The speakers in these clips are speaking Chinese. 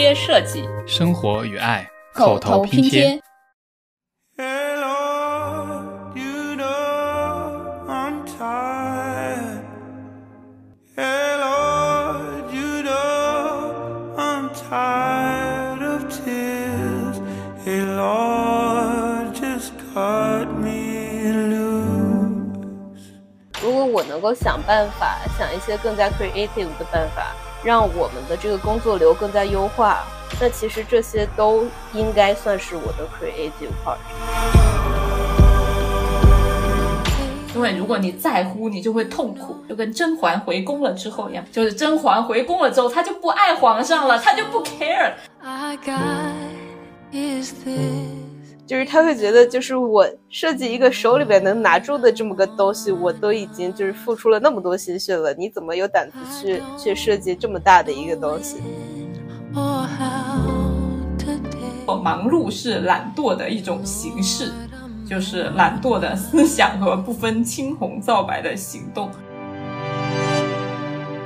贴设计，生活与爱，口头拼贴。如果我能够想办法，想一些更加 creative 的办法，让我们的这个工作流更加优化，那其实这些都应该算是我的 creative part。因为如果你在乎，你就会痛苦，就跟甄嬛回宫了之后一样，就是甄嬛回宫了之后，她就不爱皇上了，她就不 care。就是他会觉得，就是我设计一个手里边能拿住的这么个东西，我都已经就是付出了那么多心血了，你怎么有胆子去去设计这么大的一个东西？忙碌是懒惰的一种形式，就是懒惰的思想和不分青红皂白的行动。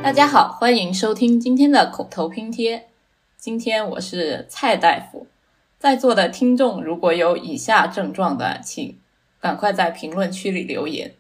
大家好，欢迎收听今天的口头拼贴。今天我是蔡大夫。在座的听众如果有以下症状的，请赶快在评论区里留言。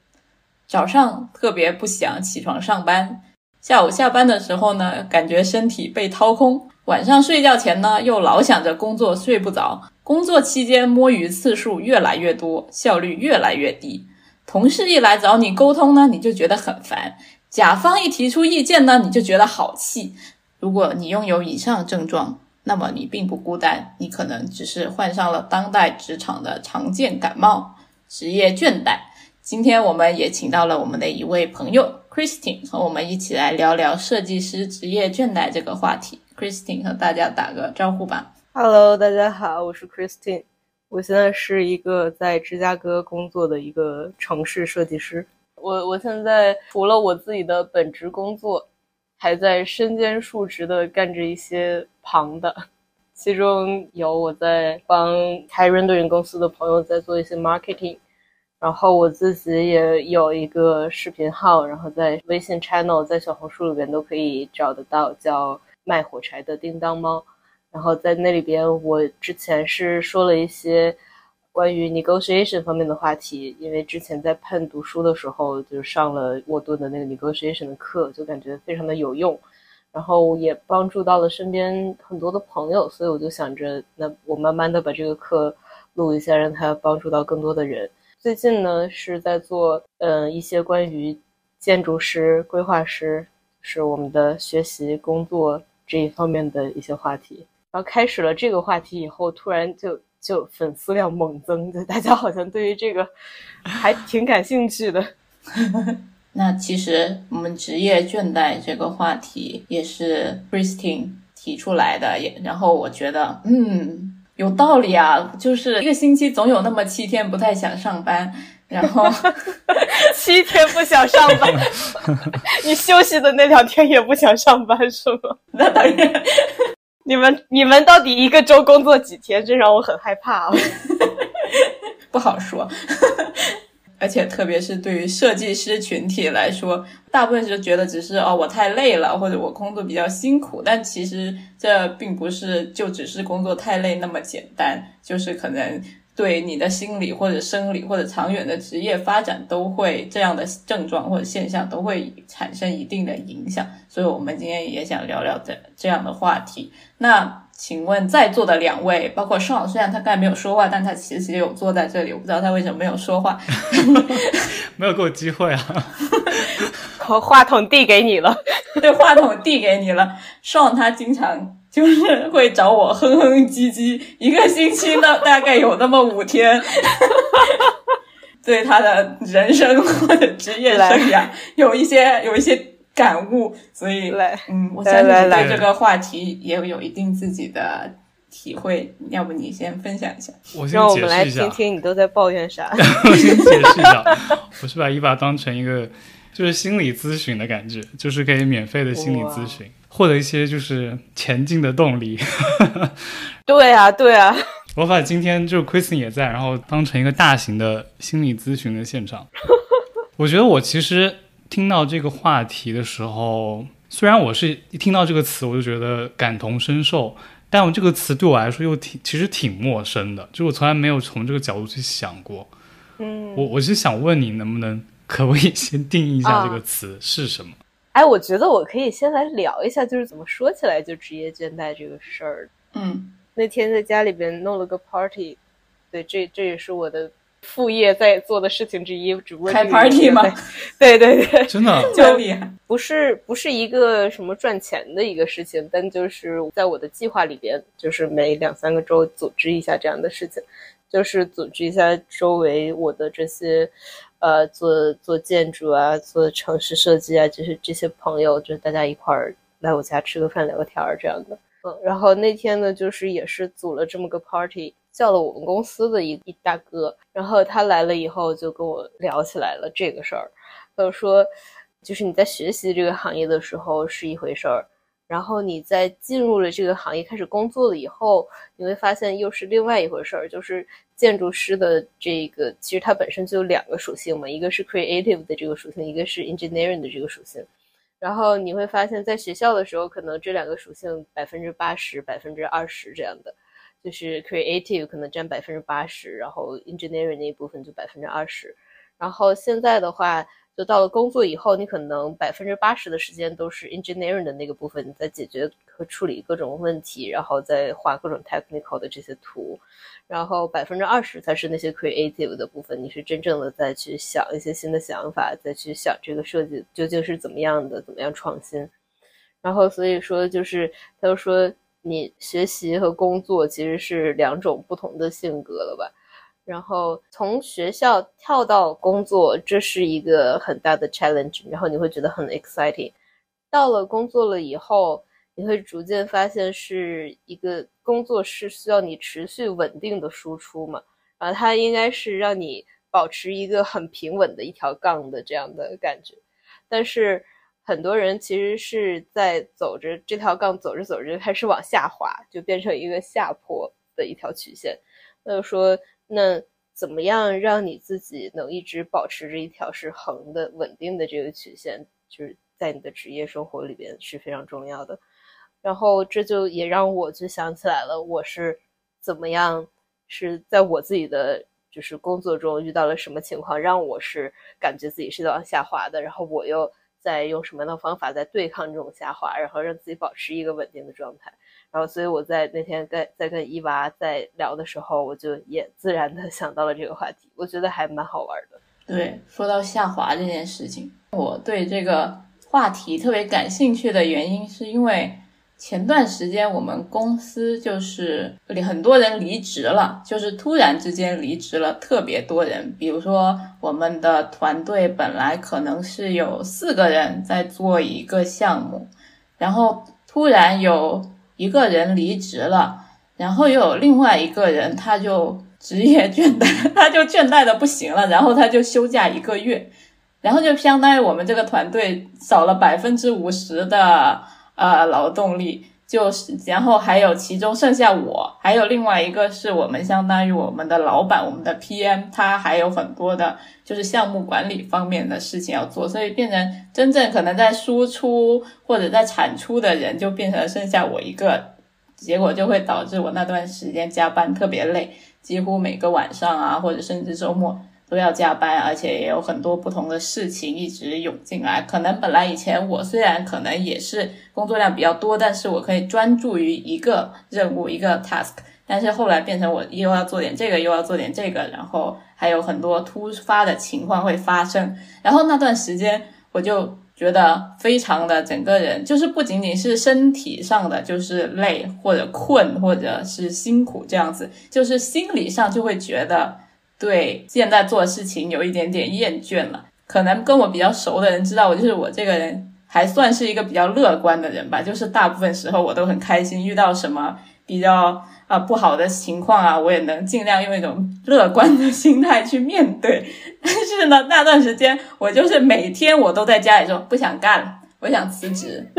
早上特别不想起床上班，下午下班的时候呢，感觉身体被掏空，晚上睡觉前呢，又老想着工作睡不着，工作期间摸鱼次数越来越多，效率越来越低。同事一来找你沟通呢，你就觉得很烦；甲方一提出意见呢，你就觉得好气。如果你拥有以上症状，那么你并不孤单，你可能只是患上了当代职场的常见感冒——职业倦怠。今天我们也请到了我们的一位朋友 Christine，和我们一起来聊聊设计师职业倦怠这个话题。Christine 和大家打个招呼吧。Hello，大家好，我是 Christine，我现在是一个在芝加哥工作的一个城市设计师。我我现在除了我自己的本职工作。还在身兼数职的干着一些旁的，其中有我在帮开 rendering 公司的朋友在做一些 marketing，然后我自己也有一个视频号，然后在微信 channel，在小红书里边都可以找得到，叫卖火柴的叮当猫，然后在那里边我之前是说了一些。关于 negotiation 方面的话题，因为之前在 Pen 读书的时候，就上了沃顿的那个 negotiation 的课，就感觉非常的有用，然后也帮助到了身边很多的朋友，所以我就想着，那我慢慢的把这个课录一下，让它帮助到更多的人。最近呢，是在做嗯一些关于建筑师、规划师，是我们的学习工作这一方面的一些话题。然后开始了这个话题以后，突然就。就粉丝量猛增，就大家好像对于这个还挺感兴趣的。那其实我们职业倦怠这个话题也是 Christine 提出来的，也然后我觉得嗯有道理啊，就是一个星期总有那么七天不太想上班，然后 七天不想上班，你休息的那两天也不想上班是吗？那当然。你们你们到底一个周工作几天？这让我很害怕啊！不好说，而且特别是对于设计师群体来说，大部分是觉得只是哦我太累了，或者我工作比较辛苦，但其实这并不是就只是工作太累那么简单，就是可能。对你的心理或者生理或者长远的职业发展都会这样的症状或者现象都会产生一定的影响，所以我们今天也想聊聊这这样的话题。那请问在座的两位，包括尚，虽然他刚才没有说话，但他其实有坐在这里，我不知道他为什么没有说话，没有给我机会啊。我话筒递给你了，对，话筒递给你了。尚他经常。就是会找我哼哼唧唧，一个星期呢，大概有那么五天，对他的人生或者职业生涯有一些有一些感悟，所以嗯，我相信对。这个话题也有一定自己的体会。要不你先分享一下，我让我们来听听你都在抱怨啥。我先解释一下，我是把伊娃当成一个就是心理咨询的感觉，就是可以免费的心理咨询。获得一些就是前进的动力。对啊，对啊。我把今天就 Kristen 也在，然后当成一个大型的心理咨询的现场。我觉得我其实听到这个话题的时候，虽然我是一听到这个词我就觉得感同身受，但我这个词对我来说又挺其实挺陌生的，就我从来没有从这个角度去想过。嗯，我我是想问你，能不能可不可以先定义一下这个词是什么？哎，我觉得我可以先来聊一下，就是怎么说起来就职业倦怠这个事儿。嗯，那天在家里边弄了个 party，对，这这也是我的副业在做的事情之一，只不过开 party 吗？对对对，真的 就厉害，不是不是一个什么赚钱的一个事情，但就是在我的计划里边，就是每两三个周组织一下这样的事情，就是组织一下周围我的这些。呃，做做建筑啊，做城市设计啊，就是这些朋友，就是大家一块儿来我家吃个饭、聊个天儿这样的。嗯，然后那天呢，就是也是组了这么个 party，叫了我们公司的一一大哥，然后他来了以后就跟我聊起来了这个事儿，他就说，就是你在学习这个行业的时候是一回事儿。然后你在进入了这个行业开始工作了以后，你会发现又是另外一回事儿。就是建筑师的这个，其实它本身就有两个属性嘛，一个是 creative 的这个属性，一个是 engineering 的这个属性。然后你会发现在学校的时候，可能这两个属性百分之八十、百分之二十这样的，就是 creative 可能占百分之八十，然后 engineering 那一部分就百分之二十。然后现在的话。就到了工作以后，你可能百分之八十的时间都是 engineering 的那个部分，你在解决和处理各种问题，然后再画各种 technical 的这些图，然后百分之二十才是那些 creative 的部分，你是真正的在去想一些新的想法，再去想这个设计究竟是怎么样的，怎么样创新。然后所以说，就是他就说，你学习和工作其实是两种不同的性格了吧。然后从学校跳到工作，这是一个很大的 challenge。然后你会觉得很 exciting。到了工作了以后，你会逐渐发现是一个工作是需要你持续稳定的输出嘛？然后它应该是让你保持一个很平稳的一条杠的这样的感觉。但是很多人其实是在走着这条杠，走着走着开始往下滑，就变成一个下坡的一条曲线。那就说。那怎么样让你自己能一直保持着一条是横的、稳定的这个曲线，就是在你的职业生活里边是非常重要的。然后这就也让我就想起来了，我是怎么样是在我自己的就是工作中遇到了什么情况，让我是感觉自己是在往下滑的，然后我又在用什么样的方法在对抗这种下滑，然后让自己保持一个稳定的状态。然后，所以我在那天在在跟伊娃在聊的时候，我就也自然的想到了这个话题，我觉得还蛮好玩的。对，说到下滑这件事情，我对这个话题特别感兴趣的原因，是因为前段时间我们公司就是很多人离职了，就是突然之间离职了特别多人。比如说，我们的团队本来可能是有四个人在做一个项目，然后突然有。一个人离职了，然后又有另外一个人，他就职业倦怠，他就倦怠的不行了，然后他就休假一个月，然后就相当于我们这个团队少了百分之五十的呃劳动力。就是，然后还有其中剩下我，还有另外一个是我们相当于我们的老板，我们的 PM，他还有很多的，就是项目管理方面的事情要做，所以变成真正可能在输出或者在产出的人就变成剩下我一个，结果就会导致我那段时间加班特别累，几乎每个晚上啊，或者甚至周末。都要加班，而且也有很多不同的事情一直涌进来。可能本来以前我虽然可能也是工作量比较多，但是我可以专注于一个任务一个 task。但是后来变成我又要做点这个，又要做点这个，然后还有很多突发的情况会发生。然后那段时间我就觉得非常的整个人就是不仅仅是身体上的就是累或者困或者是辛苦这样子，就是心理上就会觉得。对现在做事情有一点点厌倦了，可能跟我比较熟的人知道我就是我这个人还算是一个比较乐观的人吧，就是大部分时候我都很开心，遇到什么比较啊不好的情况啊，我也能尽量用一种乐观的心态去面对。但是呢，那段时间我就是每天我都在家里说不想干了，我想辞职。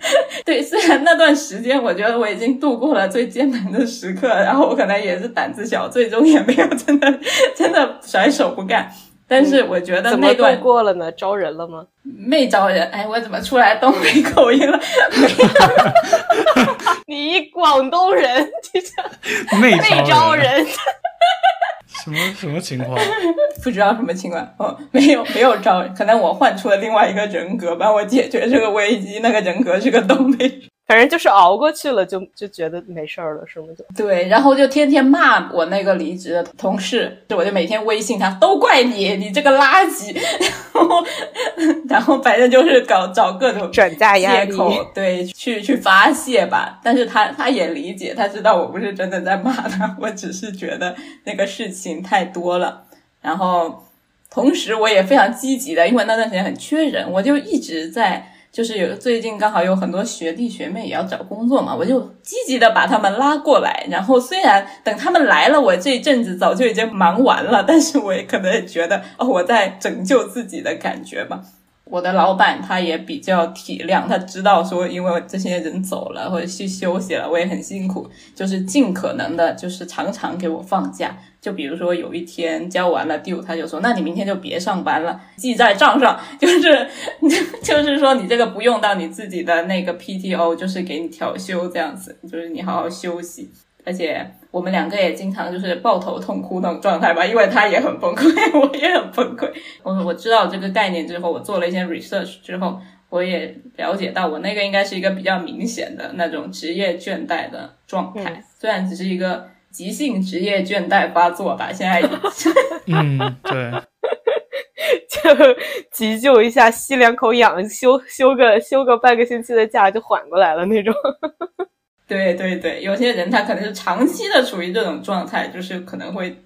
对，虽然那段时间我觉得我已经度过了最艰难的时刻，然后我可能也是胆子小，最终也没有真的真的甩手不干。但是我觉得那段过了呢，招人了吗？没招人。哎，我怎么出来东北口音了？你一广东人，就像内内招人，什么什么情况？不知道什么情况哦，没有没有招，可能我换出了另外一个人格帮我解决这个危机。那个人格是个东北人，反正就是熬过去了，就就觉得没事儿了，是吗？就对，然后就天天骂我那个离职的同事，就我就每天微信他，都怪你，你这个垃圾，然 后然后反正就是搞找各种转嫁压力，借口，对，去去发泄吧。但是他他也理解，他知道我不是真的在骂他，我只是觉得那个事情太多了。然后同时我也非常积极的，因为那段时间很缺人，我就一直在，就是有最近刚好有很多学弟学妹也要找工作嘛，我就积极的把他们拉过来。然后虽然等他们来了，我这一阵子早就已经忙完了，但是我也可能也觉得哦，我在拯救自己的感觉吧。我的老板他也比较体谅，他知道说，因为这些人走了或者去休息了，我也很辛苦，就是尽可能的，就是常常给我放假。就比如说有一天交完了 due，他就说，那你明天就别上班了，记在账上。就是 就是说你这个不用到你自己的那个 PTO，就是给你调休这样子，就是你好好休息。而且我们两个也经常就是抱头痛哭那种状态吧，因为他也很崩溃，我也很崩溃。我我知道这个概念之后，我做了一些 research 之后，我也了解到我那个应该是一个比较明显的那种职业倦怠的状态，虽然只是一个急性职业倦怠发作吧，现在已经 嗯，对，就急救一下，吸两口氧，休休个休个半个星期的假就缓过来了那种。对对对，有些人他可能是长期的处于这种状态，就是可能会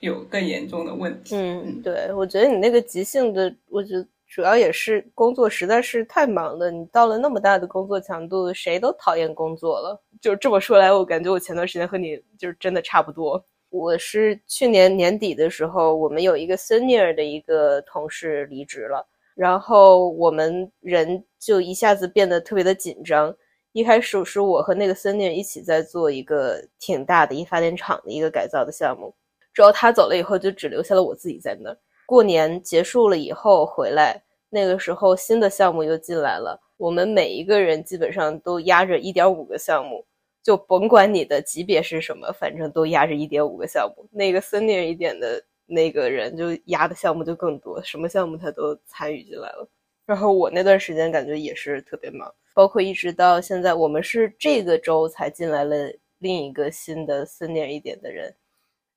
有更严重的问题。嗯，对，我觉得你那个急性的，我觉得主要也是工作实在是太忙了。你到了那么大的工作强度，谁都讨厌工作了。就这么说来，我感觉我前段时间和你就是真的差不多。我是去年年底的时候，我们有一个 senior 的一个同事离职了，然后我们人就一下子变得特别的紧张。一开始是我和那个 senior 一起在做一个挺大的一发电厂的一个改造的项目，之后他走了以后，就只留下了我自己在那儿。过年结束了以后回来，那个时候新的项目又进来了，我们每一个人基本上都压着一点五个项目，就甭管你的级别是什么，反正都压着一点五个项目。那个 senior 一点的那个人就压的项目就更多，什么项目他都参与进来了。然后我那段时间感觉也是特别忙。包括一直到现在，我们是这个周才进来了另一个新的 senior 一点的人，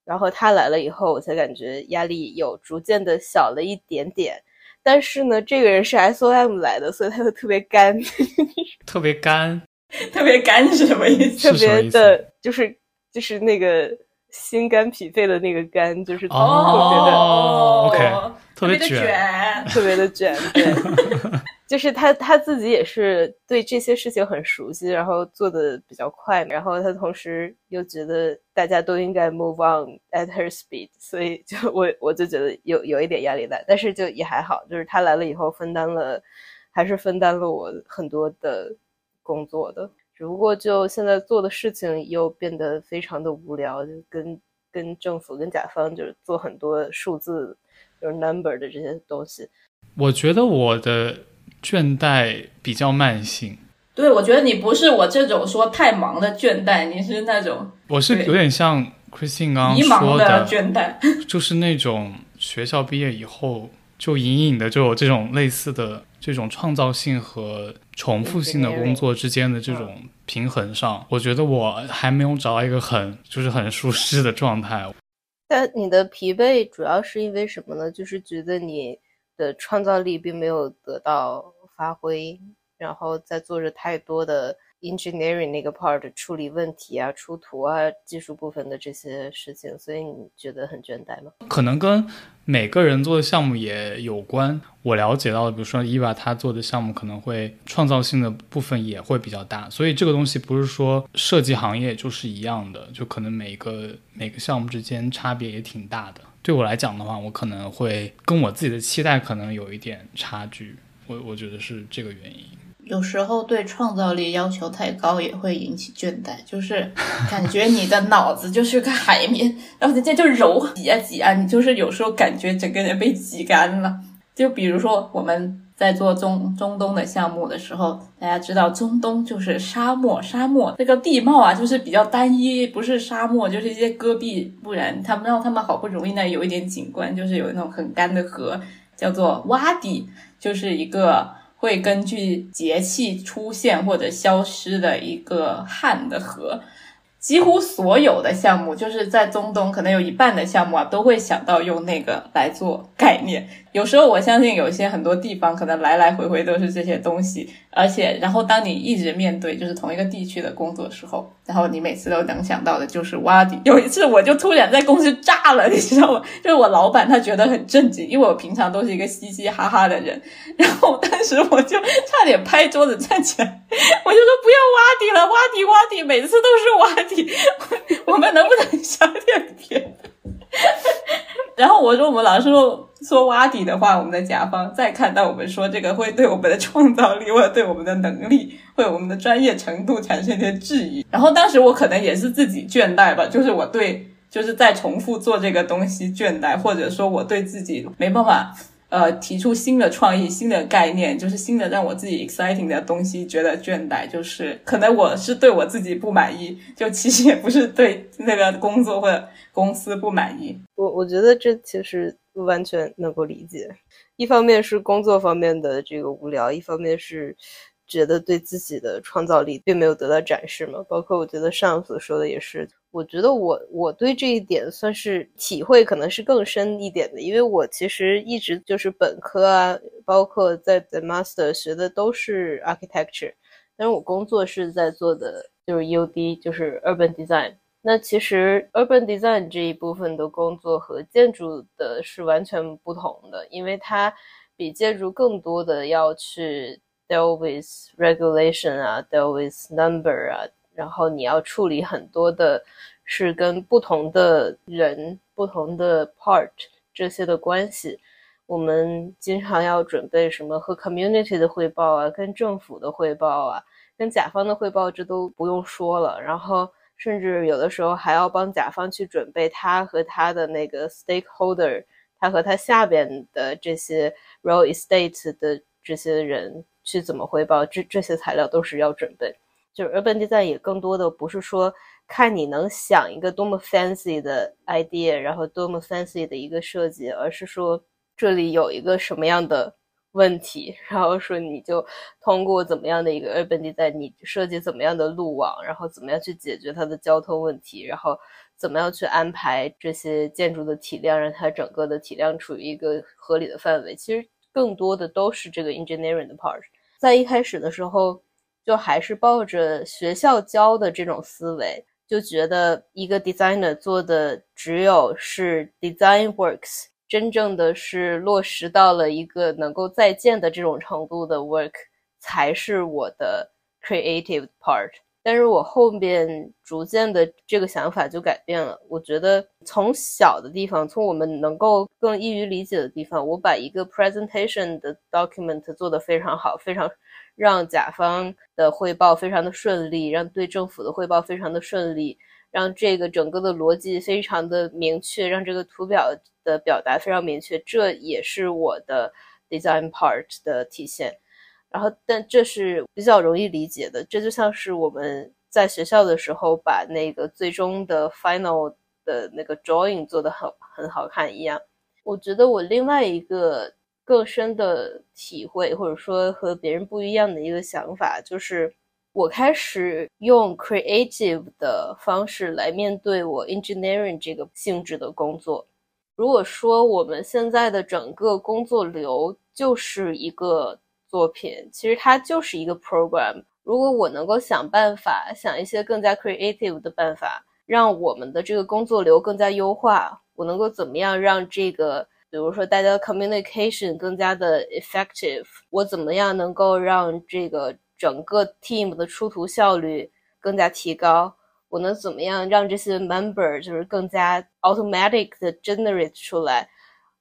然后他来了以后，我才感觉压力有逐渐的小了一点点。但是呢，这个人是 SOM 来的，所以他就特别干，特别干，特别干是什么意思？特别的，就是就是那个心肝脾肺的那个肝，就是特别的哦，OK，特别的卷，特别的卷，对。就是他他自己也是对这些事情很熟悉，然后做的比较快，然后他同时又觉得大家都应该 move on at her speed，所以就我我就觉得有有一点压力大，但是就也还好，就是他来了以后分担了，还是分担了我很多的工作的，只不过就现在做的事情又变得非常的无聊，就跟跟政府跟甲方就是做很多数字就是 number 的这些东西，我觉得我的。倦怠比较慢性，对我觉得你不是我这种说太忙的倦怠，你是那种我是有点像 Christine 刚刚说的倦怠，就是那种学校毕业以后就隐隐的就有这种类似的这种创造性和重复性的工作之间的这种平衡上，我觉得我还没有找到一个很就是很舒适的状态。但你的疲惫主要是因为什么呢？就是觉得你的创造力并没有得到。发挥，然后在做着太多的 engineering 那个 part 处理问题啊、出图啊、技术部分的这些事情，所以你觉得很倦怠吗？可能跟每个人做的项目也有关。我了解到的，比如说伊娃他做的项目可能会创造性的部分也会比较大，所以这个东西不是说设计行业就是一样的，就可能每个每个项目之间差别也挺大的。对我来讲的话，我可能会跟我自己的期待可能有一点差距。我我觉得是这个原因。有时候对创造力要求太高也会引起倦怠，就是感觉你的脑子就是个海绵，然后人家就揉挤啊挤啊，你就是有时候感觉整个人被挤干了。就比如说我们在做中中东的项目的时候，大家知道中东就是沙漠，沙漠这个地貌啊，就是比较单一，不是沙漠就是一些戈壁，不然他们让他们好不容易呢有一点景观，就是有那种很干的河，叫做洼地，就是一个会根据节气出现或者消失的一个旱的河。几乎所有的项目，就是在中东，可能有一半的项目啊，都会想到用那个来做概念。有时候我相信有些很多地方可能来来回回都是这些东西，而且然后当你一直面对就是同一个地区的工作时候，然后你每次都能想到的就是挖底。有一次我就突然在公司炸了，你知道吗？就是我老板他觉得很震惊，因为我平常都是一个嘻嘻哈哈的人，然后当时我就差点拍桌子站起来，我就说不要挖底了，挖底挖底，每次都是挖底，我们能不能想点别？然后我说，我们老是说说挖底的话，我们的甲方再看到我们说这个，会对我们的创造力或者对我们的能力，或者我们的专业程度产生一些质疑。然后当时我可能也是自己倦怠吧，就是我对就是在重复做这个东西倦怠，或者说我对自己没办法。呃，提出新的创意、新的概念，就是新的让我自己 exciting 的东西，觉得倦怠，就是可能我是对我自己不满意，就其实也不是对那个工作或者公司不满意。我我觉得这其实完全能够理解，一方面是工作方面的这个无聊，一方面是。觉得对自己的创造力并没有得到展示嘛？包括我觉得上所说的也是，我觉得我我对这一点算是体会可能是更深一点的，因为我其实一直就是本科啊，包括在在 master 学的都是 architecture，但是我工作是在做的就是 UD，就是 urban design。那其实 urban design 这一部分的工作和建筑的是完全不同的，因为它比建筑更多的要去。Deal with regulation 啊，deal with number 啊，然后你要处理很多的，是跟不同的人、不同的 part 这些的关系。我们经常要准备什么和 community 的汇报啊，跟政府的汇报啊，跟甲方的汇报，这都不用说了。然后甚至有的时候还要帮甲方去准备他和他的那个 stakeholder，他和他下边的这些 real estate 的这些人。去怎么汇报？这这些材料都是要准备。就是 urban design 也更多的不是说看你能想一个多么 fancy 的 idea，然后多么 fancy 的一个设计，而是说这里有一个什么样的问题，然后说你就通过怎么样的一个 urban design，你设计怎么样的路网，然后怎么样去解决它的交通问题，然后怎么样去安排这些建筑的体量，让它整个的体量处于一个合理的范围。其实更多的都是这个 engineering 的 part。在一开始的时候，就还是抱着学校教的这种思维，就觉得一个 designer 做的只有是 design works，真正的是落实到了一个能够再见的这种程度的 work，才是我的 creative part。但是我后面逐渐的这个想法就改变了。我觉得从小的地方，从我们能够更易于理解的地方，我把一个 presentation 的 document 做得非常好，非常让甲方的汇报非常的顺利，让对政府的汇报非常的顺利，让这个整个的逻辑非常的明确，让这个图表的表达非常明确。这也是我的 design part 的体现。然后，但这是比较容易理解的。这就像是我们在学校的时候，把那个最终的 final 的那个 drawing 做的很很好看一样。我觉得我另外一个更深的体会，或者说和别人不一样的一个想法，就是我开始用 creative 的方式来面对我 engineering 这个性质的工作。如果说我们现在的整个工作流就是一个。作品其实它就是一个 program。如果我能够想办法，想一些更加 creative 的办法，让我们的这个工作流更加优化，我能够怎么样让这个，比如说大家的 communication 更加的 effective？我怎么样能够让这个整个 team 的出图效率更加提高？我能怎么样让这些 member 就是更加 automatic 的 generate 出来？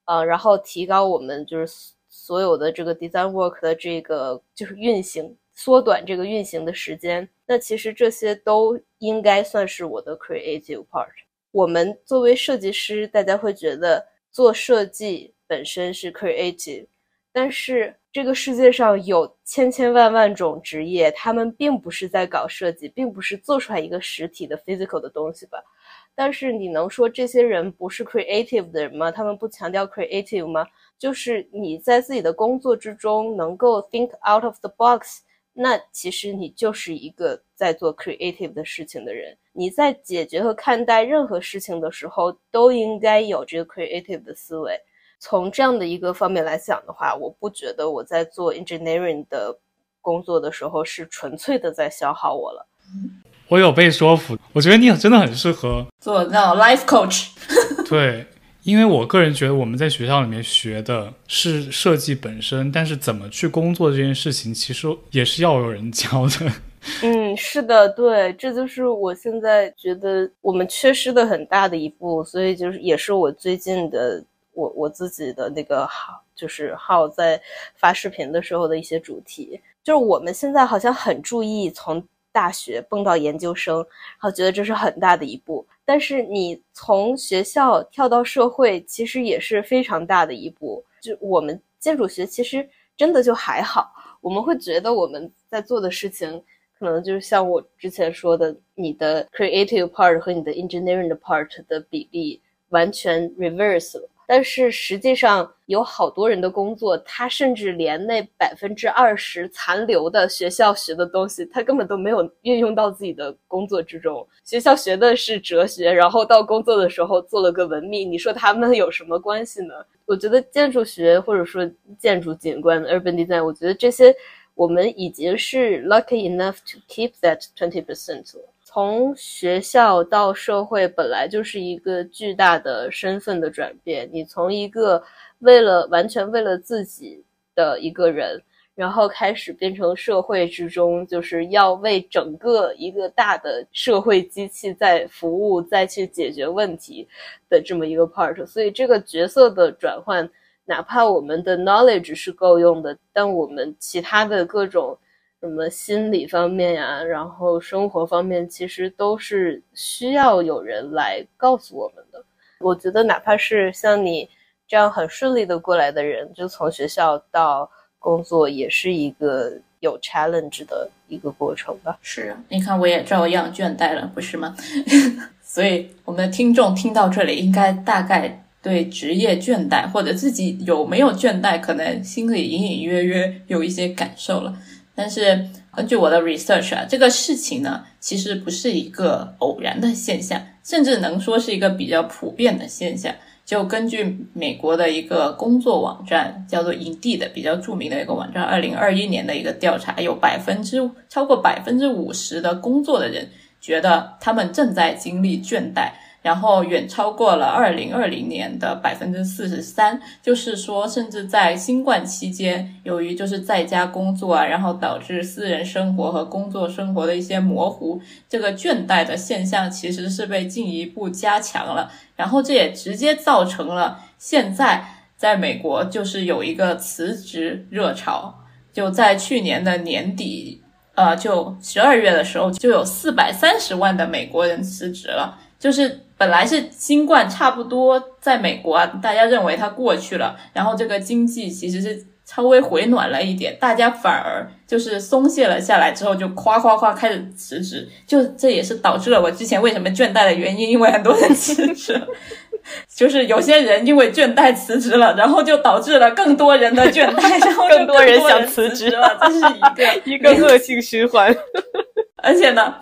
呃，然后提高我们就是。所有的这个 design work 的这个就是运行，缩短这个运行的时间。那其实这些都应该算是我的 creative part。我们作为设计师，大家会觉得做设计本身是 creative，但是这个世界上有千千万万种职业，他们并不是在搞设计，并不是做出来一个实体的 physical 的东西吧。但是你能说这些人不是 creative 的人吗？他们不强调 creative 吗？就是你在自己的工作之中能够 think out of the box，那其实你就是一个在做 creative 的事情的人。你在解决和看待任何事情的时候，都应该有这个 creative 的思维。从这样的一个方面来讲的话，我不觉得我在做 engineering 的工作的时候是纯粹的在消耗我了。我有被说服，我觉得你真的很适合做那种 life coach。对，因为我个人觉得我们在学校里面学的是设计本身，但是怎么去工作这件事情，其实也是要有人教的。嗯，是的，对，这就是我现在觉得我们缺失的很大的一步，所以就是也是我最近的。我我自己的那个号就是号在发视频的时候的一些主题，就是我们现在好像很注意从大学蹦到研究生，然后觉得这是很大的一步。但是你从学校跳到社会，其实也是非常大的一步。就我们建筑学其实真的就还好，我们会觉得我们在做的事情，可能就是像我之前说的，你的 creative part 和你的 engineering 的 part 的比例完全 reverse 了。但是实际上，有好多人的工作，他甚至连那百分之二十残留的学校学的东西，他根本都没有运用到自己的工作之中。学校学的是哲学，然后到工作的时候做了个文秘，你说他们有什么关系呢？我觉得建筑学或者说建筑景观 （urban design），我觉得这些我们已经是 lucky enough to keep that twenty percent 了。从学校到社会本来就是一个巨大的身份的转变。你从一个为了完全为了自己的一个人，然后开始变成社会之中就是要为整个一个大的社会机器在服务、再去解决问题的这么一个 part。所以这个角色的转换，哪怕我们的 knowledge 是够用的，但我们其他的各种。什么心理方面呀，然后生活方面，其实都是需要有人来告诉我们的。我觉得，哪怕是像你这样很顺利的过来的人，就从学校到工作，也是一个有 challenge 的一个过程吧。是啊，你看我也照样倦怠了，不是吗？所以，我们的听众听到这里，应该大概对职业倦怠或者自己有没有倦怠，可能心里隐隐约约有一些感受了。但是根据我的 research 啊，这个事情呢，其实不是一个偶然的现象，甚至能说是一个比较普遍的现象。就根据美国的一个工作网站叫做 Indeed 比较著名的一个网站，二零二一年的一个调查，有百分之超过百分之五十的工作的人觉得他们正在经历倦怠。然后远超过了二零二零年的百分之四十三，就是说，甚至在新冠期间，由于就是在家工作啊，然后导致私人生活和工作生活的一些模糊，这个倦怠的现象其实是被进一步加强了。然后这也直接造成了现在在美国就是有一个辞职热潮，就在去年的年底，呃，就十二月的时候，就有四百三十万的美国人辞职了，就是。本来是新冠差不多，在美国啊，大家认为它过去了，然后这个经济其实是稍微回暖了一点，大家反而就是松懈了下来之后，就夸夸夸开始辞职，就这也是导致了我之前为什么倦怠的原因，因为很多人辞职，就是有些人因为倦怠辞职了，然后就导致了更多人的倦怠，然后更多人想辞职了，这是一个一个恶性循环，而且呢，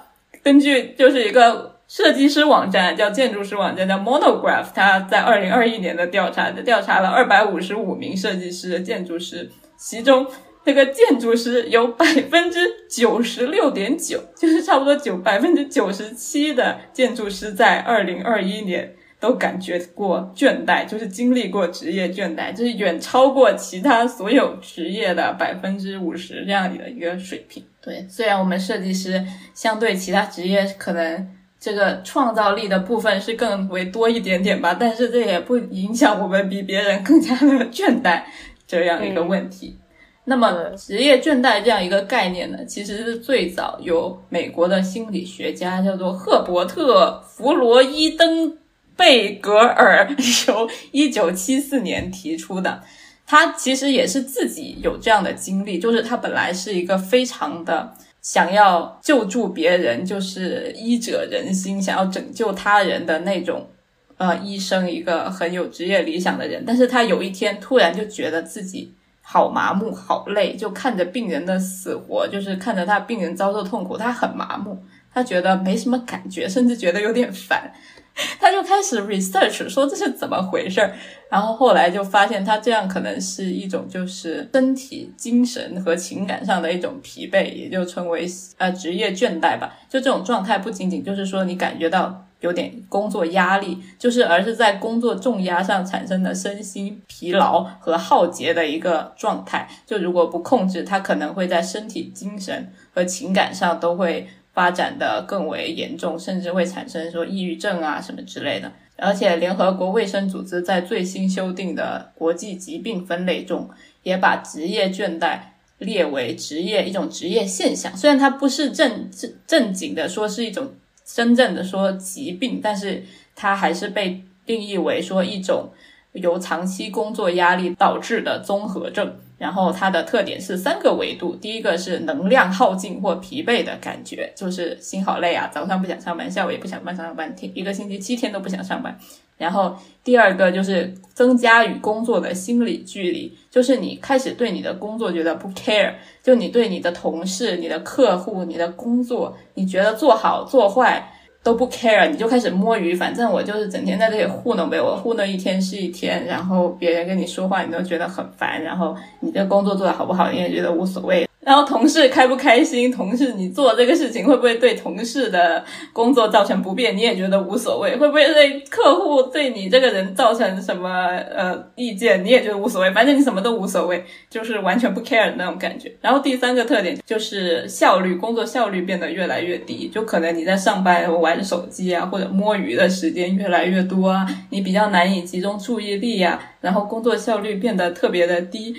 根据就是一个。设计师网站叫建筑师网站叫 Monograph，他在二零二一年的调查，调查了二百五十五名设计师、建筑师，其中这个建筑师有百分之九十六点九，就是差不多九百分之九十七的建筑师在二零二一年都感觉过倦怠，就是经历过职业倦怠，就是远超过其他所有职业的百分之五十这样的一个水平。对，虽然我们设计师相对其他职业可能。这个创造力的部分是更为多一点点吧，但是这也不影响我们比别人更加的倦怠这样一个问题。那么职业倦怠这样一个概念呢，其实是最早由美国的心理学家叫做赫伯特·弗罗伊登贝格尔 由一九七四年提出的。他其实也是自己有这样的经历，就是他本来是一个非常的想要救助别人，就是医者仁心，想要拯救他人的那种呃医生，一个很有职业理想的人。但是他有一天突然就觉得自己好麻木、好累，就看着病人的死活，就是看着他病人遭受痛苦，他很麻木，他觉得没什么感觉，甚至觉得有点烦。他就开始 research 说这是怎么回事儿，然后后来就发现他这样可能是一种就是身体、精神和情感上的一种疲惫，也就称为呃职业倦怠吧。就这种状态不仅仅就是说你感觉到有点工作压力，就是而是在工作重压上产生的身心疲劳和耗竭的一个状态。就如果不控制，他可能会在身体、精神和情感上都会。发展的更为严重，甚至会产生说抑郁症啊什么之类的。而且，联合国卫生组织在最新修订的国际疾病分类中，也把职业倦怠列为职业一种职业现象。虽然它不是正正正经的说是一种真正的说疾病，但是它还是被定义为说一种由长期工作压力导致的综合症。然后它的特点是三个维度，第一个是能量耗尽或疲惫的感觉，就是心好累啊，早上不想上班，下午也不想上班上班，天一个星期七天都不想上班。然后第二个就是增加与工作的心理距离，就是你开始对你的工作觉得不 care，就你对你的同事、你的客户、你的工作，你觉得做好做坏。都不 care，你就开始摸鱼，反正我就是整天在这里糊弄呗，我糊弄一天是一天，然后别人跟你说话，你都觉得很烦，然后你的工作做得好不好，你也觉得无所谓。然后同事开不开心，同事你做这个事情会不会对同事的工作造成不便，你也觉得无所谓。会不会对客户对你这个人造成什么呃意见，你也觉得无所谓。反正你什么都无所谓，就是完全不 care 的那种感觉。然后第三个特点就是效率，工作效率变得越来越低，就可能你在上班玩手机啊或者摸鱼的时间越来越多啊，你比较难以集中注意力呀，然后工作效率变得特别的低。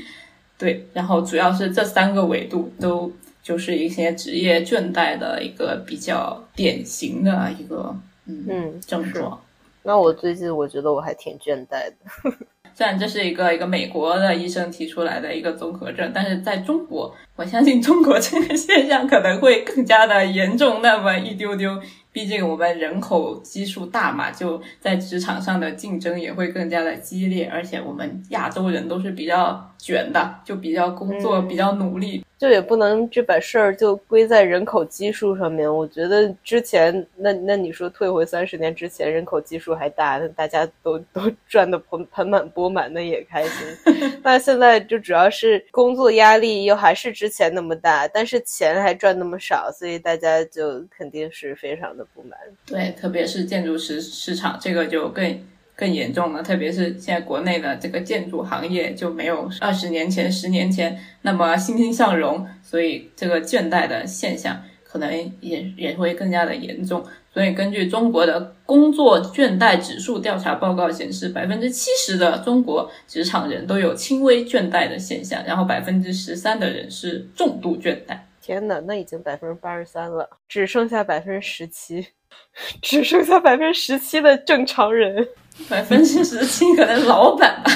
对，然后主要是这三个维度都就是一些职业倦怠的一个比较典型的一个嗯症状。那我最近我觉得我还挺倦怠的，虽然这是一个一个美国的医生提出来的一个综合症，但是在中国，我相信中国这个现象可能会更加的严重那么一丢丢。毕竟我们人口基数大嘛，就在职场上的竞争也会更加的激烈，而且我们亚洲人都是比较卷的，就比较工作比较努力。就也不能这把事儿就归在人口基数上面。我觉得之前那那你说退回三十年之前，人口基数还大，那大家都都赚的盆盆满钵满，那也开心。那现在就主要是工作压力又还是之前那么大，但是钱还赚那么少，所以大家就肯定是非常的不满。对，特别是建筑市市场，这个就更。更严重了，特别是现在国内的这个建筑行业就没有二十年前、十年前那么欣欣向荣，所以这个倦怠的现象可能也也会更加的严重。所以根据中国的工作倦怠指数调查报告显示，百分之七十的中国职场人都有轻微倦怠的现象，然后百分之十三的人是重度倦怠。天呐，那已经百分之八十三了，只剩下百分之十七，只剩下百分之十七的正常人。百分之十七可能老板吧，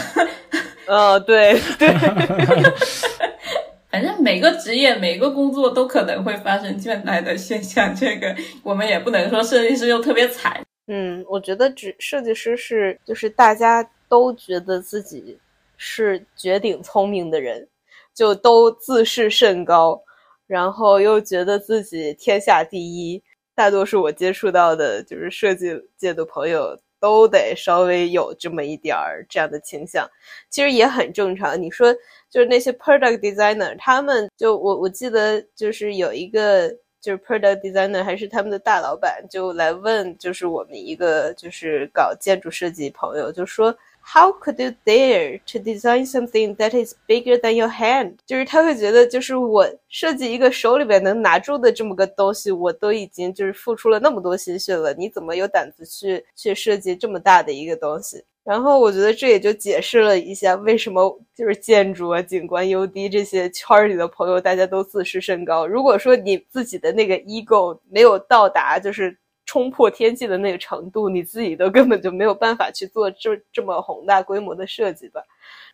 呃，对对，反正每个职业、每个工作都可能会发生倦怠的现象，这个我们也不能说设计师又特别惨。嗯，我觉得只设计师是就是大家都觉得自己是绝顶聪明的人，就都自视甚高，然后又觉得自己天下第一。大多数我接触到的就是设计界的朋友。都得稍微有这么一点儿这样的倾向，其实也很正常。你说，就是那些 product designer，他们就我我记得就是有一个就是 product designer，还是他们的大老板就来问，就是我们一个就是搞建筑设计朋友就说。How could you dare to design something that is bigger than your hand？就是他会觉得，就是我设计一个手里边能拿住的这么个东西，我都已经就是付出了那么多心血了，你怎么有胆子去去设计这么大的一个东西？然后我觉得这也就解释了一下为什么就是建筑啊、景观、UD 这些圈里的朋友大家都自视甚高。如果说你自己的那个 ego 没有到达，就是。冲破天际的那个程度，你自己都根本就没有办法去做这这么宏大规模的设计吧。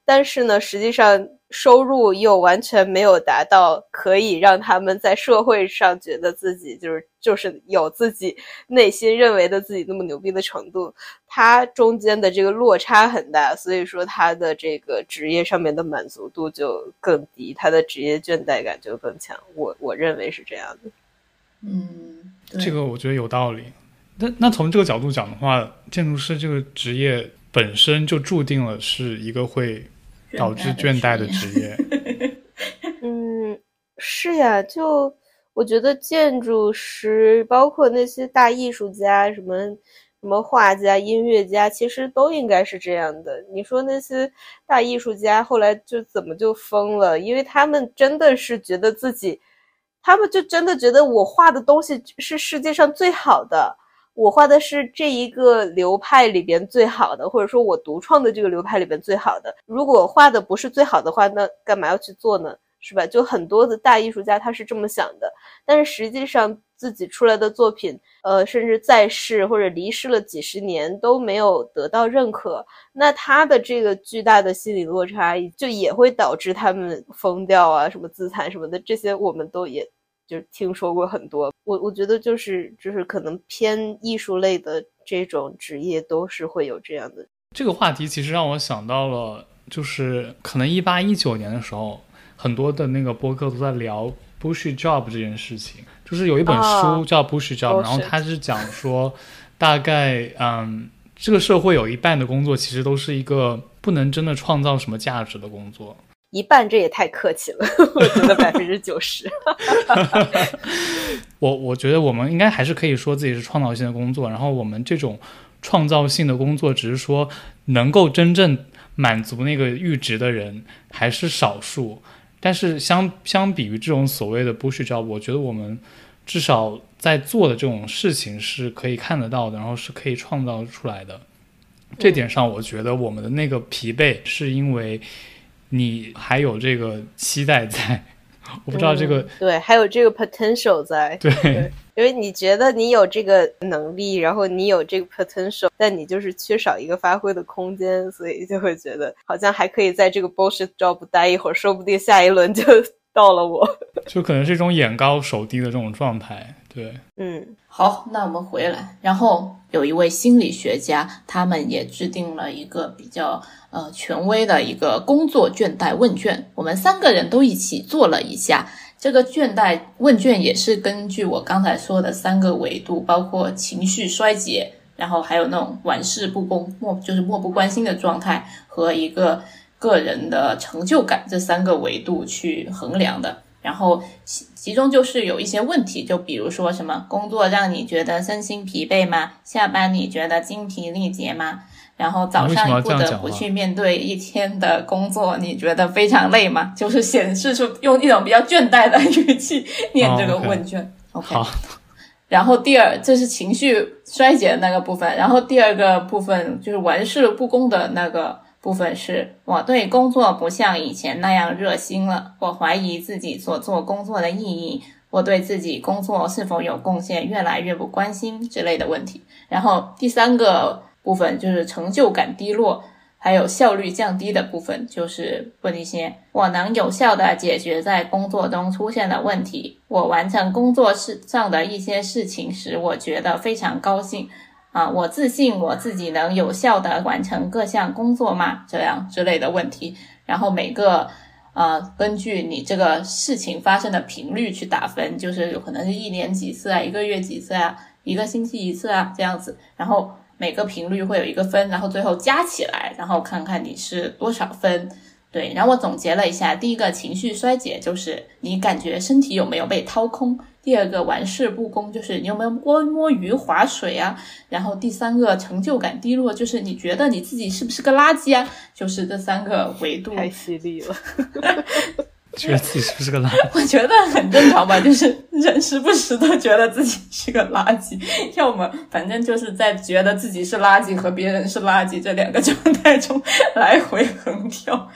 但是呢，实际上收入又完全没有达到可以让他们在社会上觉得自己就是就是有自己内心认为的自己那么牛逼的程度，它中间的这个落差很大，所以说他的这个职业上面的满足度就更低，他的职业倦怠感就更强。我我认为是这样的。嗯，这个我觉得有道理。那那从这个角度讲的话，建筑师这个职业本身就注定了是一个会。导致倦怠的职业，嗯，是呀，就我觉得建筑师，包括那些大艺术家，什么什么画家、音乐家，其实都应该是这样的。你说那些大艺术家后来就怎么就疯了？因为他们真的是觉得自己，他们就真的觉得我画的东西是世界上最好的。我画的是这一个流派里边最好的，或者说我独创的这个流派里边最好的。如果画的不是最好的话，那干嘛要去做呢？是吧？就很多的大艺术家他是这么想的，但是实际上自己出来的作品，呃，甚至在世或者离世了几十年都没有得到认可，那他的这个巨大的心理落差，就也会导致他们疯掉啊，什么自残什么的，这些我们都也。就听说过很多，我我觉得就是就是可能偏艺术类的这种职业都是会有这样的。这个话题其实让我想到了，就是可能一八一九年的时候，很多的那个播客都在聊 Bushy Job 这件事情。就是有一本书叫 Bushy Job，然后它是讲说，大概嗯，这个社会有一半的工作其实都是一个不能真的创造什么价值的工作。一半这也太客气了，我觉得百分之九十。我我觉得我们应该还是可以说自己是创造性的工作，然后我们这种创造性的工作，只是说能够真正满足那个阈值的人还是少数。但是相相比于这种所谓的不是 job，我觉得我们至少在做的这种事情是可以看得到的，然后是可以创造出来的。这点上，我觉得我们的那个疲惫是因为。你还有这个期待在，我不知道这个对，还有这个 potential 在，对，因为你觉得你有这个能力，然后你有这个 potential，但你就是缺少一个发挥的空间，所以就会觉得好像还可以在这个 bullshit job 待一会儿，说不定下一轮就到了我，就可能是一种眼高手低的这种状态。对，嗯，好，那我们回来，然后有一位心理学家，他们也制定了一个比较呃权威的一个工作倦怠问卷，我们三个人都一起做了一下。这个倦怠问卷，也是根据我刚才说的三个维度，包括情绪衰竭，然后还有那种玩世不恭、漠就是漠不关心的状态和一个个人的成就感这三个维度去衡量的。然后其其中就是有一些问题，就比如说什么工作让你觉得身心疲惫吗？下班你觉得精疲力竭吗？然后早上不得不去面对一天的工作，你觉得非常累吗？就是显示出用一种比较倦怠的语气念这个问卷。OK，然后第二，这是情绪衰竭的那个部分。然后第二个部分就是玩世不恭的那个。部分是我对工作不像以前那样热心了，我怀疑自己所做工作的意义，我对自己工作是否有贡献越来越不关心之类的问题。然后第三个部分就是成就感低落，还有效率降低的部分，就是问一些我能有效的解决在工作中出现的问题，我完成工作事上的一些事情时，我觉得非常高兴。啊，我自信我自己能有效的完成各项工作吗？这样之类的问题，然后每个呃，根据你这个事情发生的频率去打分，就是有可能是一年几次啊，一个月几次啊，一个星期一次啊，这样子，然后每个频率会有一个分，然后最后加起来，然后看看你是多少分。对，然后我总结了一下，第一个情绪衰竭就是你感觉身体有没有被掏空；第二个玩世不恭就是你有没有摸摸鱼、划水啊；然后第三个成就感低落就是你觉得你自己是不是个垃圾啊？就是这三个维度。太犀利了。觉得自己是不是个垃圾？我觉得很正常吧，就是人时不时都觉得自己是个垃圾，要么反正就是在觉得自己是垃圾和别人是垃圾这两个状态中来回横跳。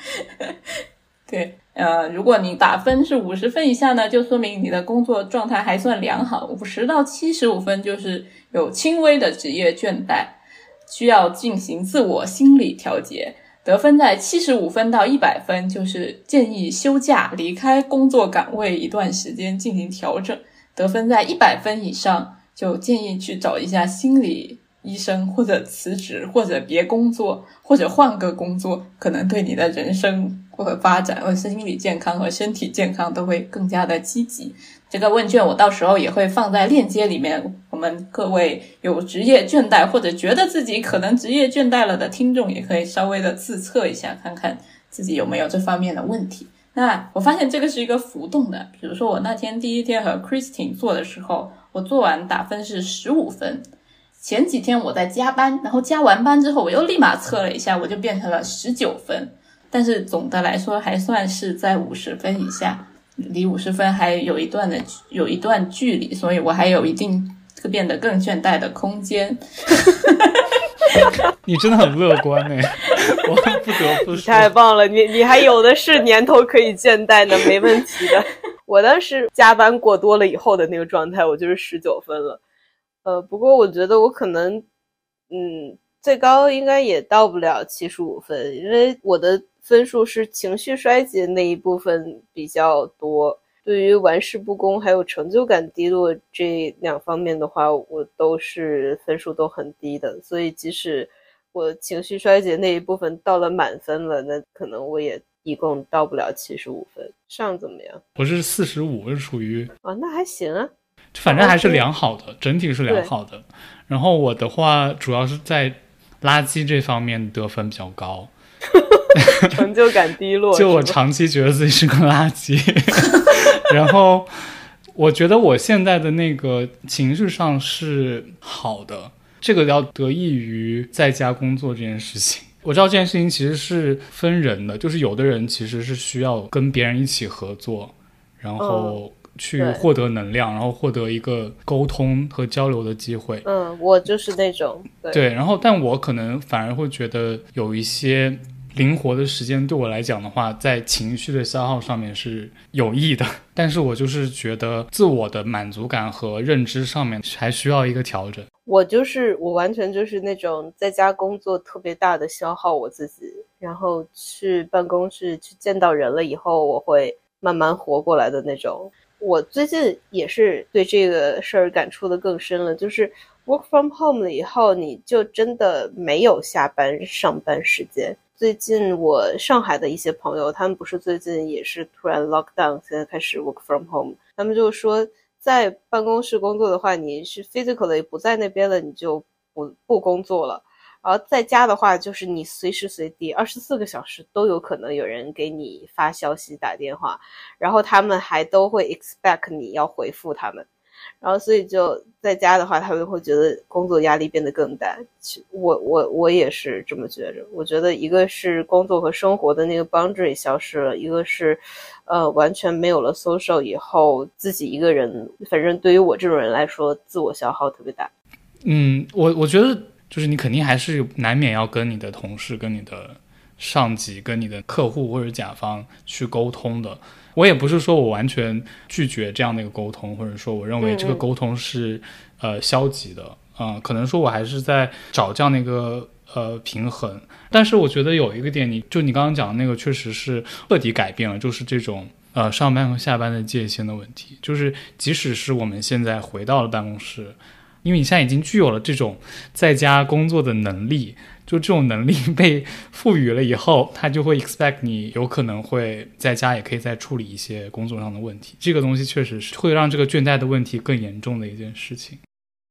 对，呃，如果你打分是五十分以下呢，就说明你的工作状态还算良好；五十到七十五分就是有轻微的职业倦怠，需要进行自我心理调节。得分在七十五分到一百分，就是建议休假离开工作岗位一段时间进行调整；得分在一百分以上，就建议去找一下心理医生，或者辞职，或者别工作，或者换个工作，可能对你的人生或者发展，或者心理健康和身体健康都会更加的积极。这个问卷我到时候也会放在链接里面，我们各位有职业倦怠或者觉得自己可能职业倦怠了的听众，也可以稍微的自测一下，看看自己有没有这方面的问题。那我发现这个是一个浮动的，比如说我那天第一天和 Christine 做的时候，我做完打分是十五分。前几天我在加班，然后加完班之后我又立马测了一下，我就变成了十九分。但是总的来说还算是在五十分以下。离五十分还有一段的有一段距离，所以我还有一定变得更倦怠的空间。你真的很乐观哎，我不得不说，太棒了！你你还有的是年头可以倦怠呢，没问题的。我当时加班过多了以后的那个状态，我就是十九分了。呃，不过我觉得我可能，嗯，最高应该也到不了七十五分，因为我的。分数是情绪衰竭那一部分比较多，对于玩世不恭还有成就感低落这两方面的话，我都是分数都很低的。所以即使我情绪衰竭那一部分到了满分了，那可能我也一共到不了七十五分。上怎么样？我是四十五，是属于啊，那还行啊，反正还是良好的，整体是良好的。然后我的话，主要是在垃圾这方面得分比较高。成就感低落，就我长期觉得自己是个垃圾，然后我觉得我现在的那个情绪上是好的，这个要得益于在家工作这件事情。我知道这件事情其实是分人的，就是有的人其实是需要跟别人一起合作，然后去获得能量，然后获得一个沟通和交流的机会。嗯，我就是那种对，然后但我可能反而会觉得有一些。灵活的时间对我来讲的话，在情绪的消耗上面是有益的，但是我就是觉得自我的满足感和认知上面还需要一个调整。我就是我完全就是那种在家工作特别大的消耗我自己，然后去办公室去见到人了以后，我会慢慢活过来的那种。我最近也是对这个事儿感触的更深了，就是 work from home 了以后，你就真的没有下班上班时间。最近我上海的一些朋友，他们不是最近也是突然 lock down，现在开始 work from home。他们就说，在办公室工作的话，你是 physically 不在那边了，你就不不工作了。而在家的话，就是你随时随地二十四个小时都有可能有人给你发消息、打电话，然后他们还都会 expect 你要回复他们。然后，所以就在家的话，他们会觉得工作压力变得更大。我我我也是这么觉着。我觉得一个是工作和生活的那个 boundary 消失了，一个是，呃，完全没有了 social 以后，自己一个人，反正对于我这种人来说，自我消耗特别大。嗯，我我觉得就是你肯定还是难免要跟你的同事、跟你的上级、跟你的客户或者甲方去沟通的。我也不是说我完全拒绝这样的一个沟通，或者说我认为这个沟通是呃消极的啊，可能说我还是在找这样的一个呃平衡。但是我觉得有一个点，你就你刚刚讲的那个，确实是彻底改变了，就是这种呃上班和下班的界限的问题。就是即使是我们现在回到了办公室，因为你现在已经具有了这种在家工作的能力。就这种能力被赋予了以后，他就会 expect 你有可能会在家也可以再处理一些工作上的问题。这个东西确实是会让这个倦怠的问题更严重的一件事情。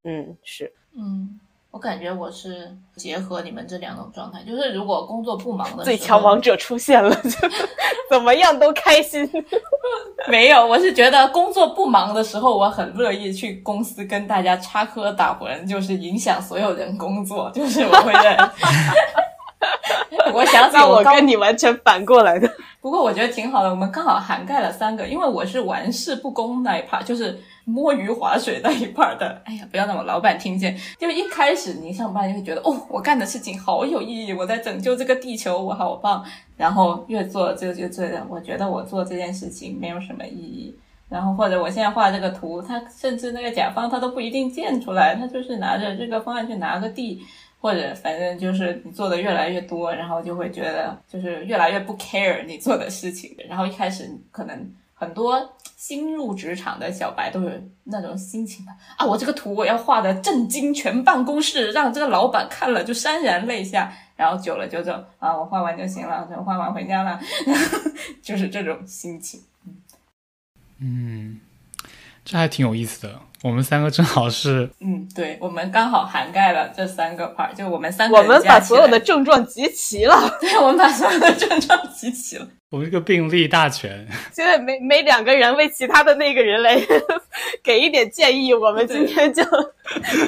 嗯，是，嗯。我感觉我是结合你们这两种状态，就是如果工作不忙的时候，最强王者出现了，就 怎么样都开心。没有，我是觉得工作不忙的时候，我很乐意去公司跟大家插科打诨，就是影响所有人工作，就是我会在。我想起那我跟你完全反过来的。不过我觉得挺好的，我们刚好涵盖了三个，因为我是玩世不恭那一 part，就是摸鱼划水那一 part 的。哎呀，不要让我老板听见。就一开始你上班，就会觉得哦，我干的事情好有意义，我在拯救这个地球，我好棒。然后越做就就觉得，我觉得我做这件事情没有什么意义。然后或者我现在画这个图，他甚至那个甲方他都不一定建出来，他就是拿着这个方案去拿个地。或者反正就是你做的越来越多，然后就会觉得就是越来越不 care 你做的事情。然后一开始可能很多新入职场的小白都有那种心情的啊，我这个图我要画的震惊全办公室，让这个老板看了就潸然泪下。然后久了就就啊，我画完就行了，就画完回家了，就是这种心情。嗯，这还挺有意思的。我们三个正好是，嗯，对，我们刚好涵盖了这三个 part，就我们三个，我们把所有的症状集齐了。对，我们把所有的症状集齐了。我们这个病例大全。现在每每两个人为其他的那个人来 给一点建议，我们今天就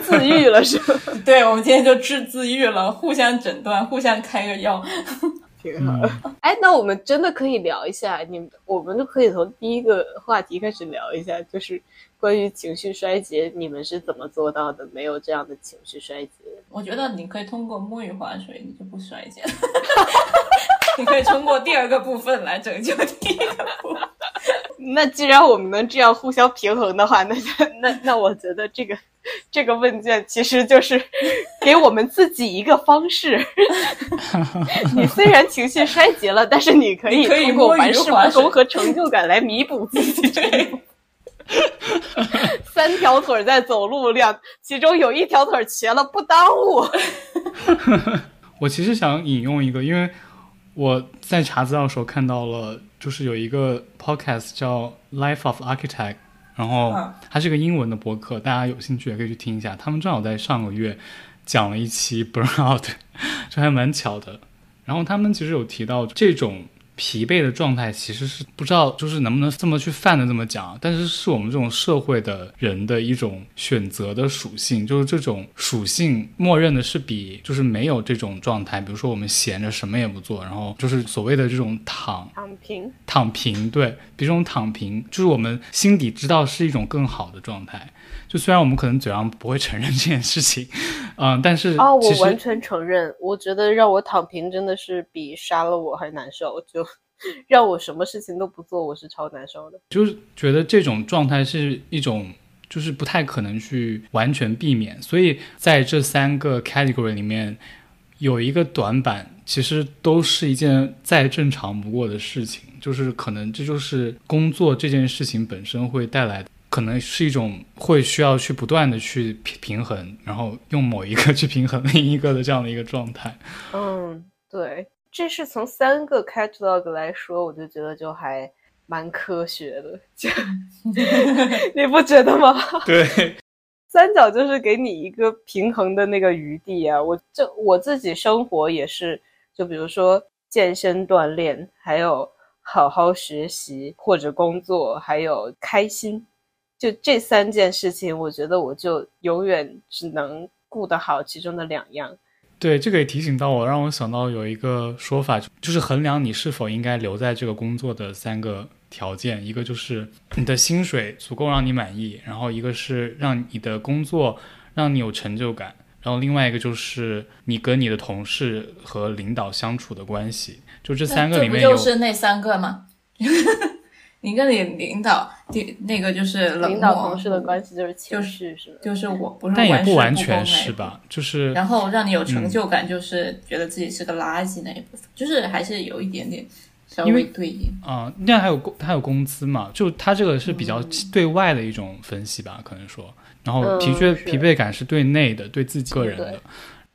自愈了，是吧？对，我们今天就治自愈了，互相诊断，互相开个药。挺好的。哎，那我们真的可以聊一下，你们我们就可以从第一个话题开始聊一下，就是关于情绪衰竭，你们是怎么做到的？没有这样的情绪衰竭？我觉得你可以通过沐浴划水，你就不衰竭。你可以通过第二个部分来拯救第一个部分。那既然我们能这样互相平衡的话，那那那我觉得这个这个问卷其实就是给我们自己一个方式。你虽然情绪衰竭了，但是你可以通过玩世不恭和成就感来弥补自己。三条腿在走路，两其中有一条腿瘸了，不耽误。我其实想引用一个，因为我在查资料的时候看到了。就是有一个 podcast 叫 Life of Architect，然后它是个英文的博客，大家有兴趣也可以去听一下。他们正好在上个月讲了一期 Burnout，这还蛮巧的。然后他们其实有提到这种。疲惫的状态其实是不知道，就是能不能这么去泛的这么讲，但是是我们这种社会的人的一种选择的属性，就是这种属性默认的是比就是没有这种状态，比如说我们闲着什么也不做，然后就是所谓的这种躺躺平躺平，对比这种躺平，就是我们心底知道是一种更好的状态。就虽然我们可能嘴上不会承认这件事情，嗯，但是哦，我完全承认。我觉得让我躺平真的是比杀了我还难受。就 让我什么事情都不做，我是超难受的。就是觉得这种状态是一种，就是不太可能去完全避免。所以在这三个 category 里面，有一个短板，其实都是一件再正常不过的事情。就是可能这就是工作这件事情本身会带来的。可能是一种会需要去不断的去平平衡，然后用某一个去平衡另一个的这样的一个状态。嗯，对，这是从三个 catalog 来说，我就觉得就还蛮科学的，就 你不觉得吗？对，三角就是给你一个平衡的那个余地啊。我就我自己生活也是，就比如说健身锻炼，还有好好学习或者工作，还有开心。就这三件事情，我觉得我就永远只能顾得好其中的两样。对，这个也提醒到我，让我想到有一个说法，就是衡量你是否应该留在这个工作的三个条件：一个就是你的薪水足够让你满意，然后一个是让你的工作让你有成就感，然后另外一个就是你跟你的同事和领导相处的关系。就这三个里面，不就是那三个吗？你跟你领导，第那个就是领导同事的关系就是情绪是就是我不是，但也不完全是吧？就是然后让你有成就感，就是觉得自己是个垃圾那一部分，就是还是有一点点稍微对应啊。那还有工，还有工资嘛？就他这个是比较对外的一种分析吧，可能说。然后疲倦疲惫感是对内的，对自己个人的。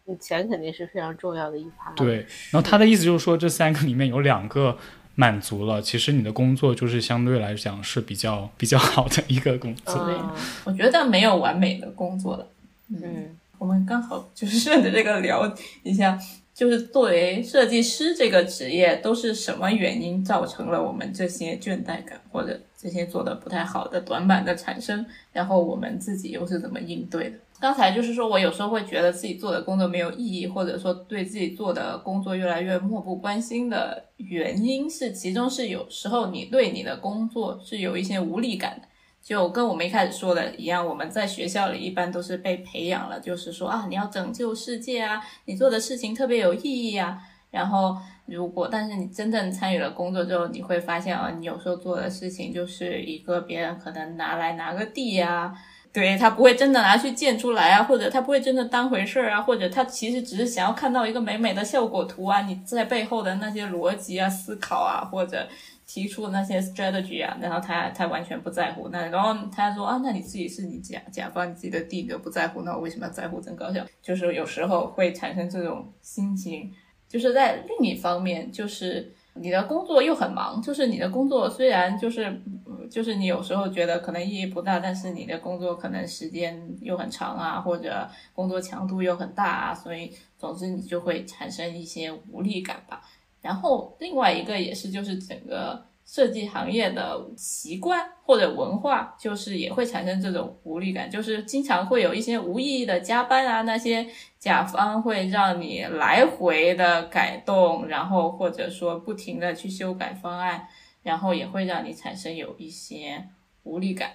你钱肯定是非常重要的一趴。对，然后他的意思就是说，这三个里面有两个。满足了，其实你的工作就是相对来讲是比较比较好的一个工作。对，我觉得没有完美的工作的。嗯，我们刚好就是顺着这个聊一下，就是作为设计师这个职业，都是什么原因造成了我们这些倦怠感或者这些做的不太好的短板的产生？然后我们自己又是怎么应对的？刚才就是说我有时候会觉得自己做的工作没有意义，或者说对自己做的工作越来越漠不关心的原因是，其中是有时候你对你的工作是有一些无力感的。就跟我们一开始说的一样，我们在学校里一般都是被培养了，就是说啊，你要拯救世界啊，你做的事情特别有意义啊。然后如果但是你真正参与了工作之后，你会发现啊，你有时候做的事情就是一个别人可能拿来拿个地呀。对他不会真的拿去建出来啊，或者他不会真的当回事儿啊，或者他其实只是想要看到一个美美的效果图啊，你在背后的那些逻辑啊、思考啊，或者提出那些 strategy 啊，然后他他完全不在乎。那然后他说啊，那你自己是你甲甲方，你自己的地都不在乎，那我为什么要在乎增高效？就是有时候会产生这种心情。就是在另一方面，就是。你的工作又很忙，就是你的工作虽然就是，就是你有时候觉得可能意义不大，但是你的工作可能时间又很长啊，或者工作强度又很大啊，所以总之你就会产生一些无力感吧。然后另外一个也是，就是整个。设计行业的习惯或者文化，就是也会产生这种无力感，就是经常会有一些无意义的加班啊，那些甲方会让你来回的改动，然后或者说不停的去修改方案，然后也会让你产生有一些无力感。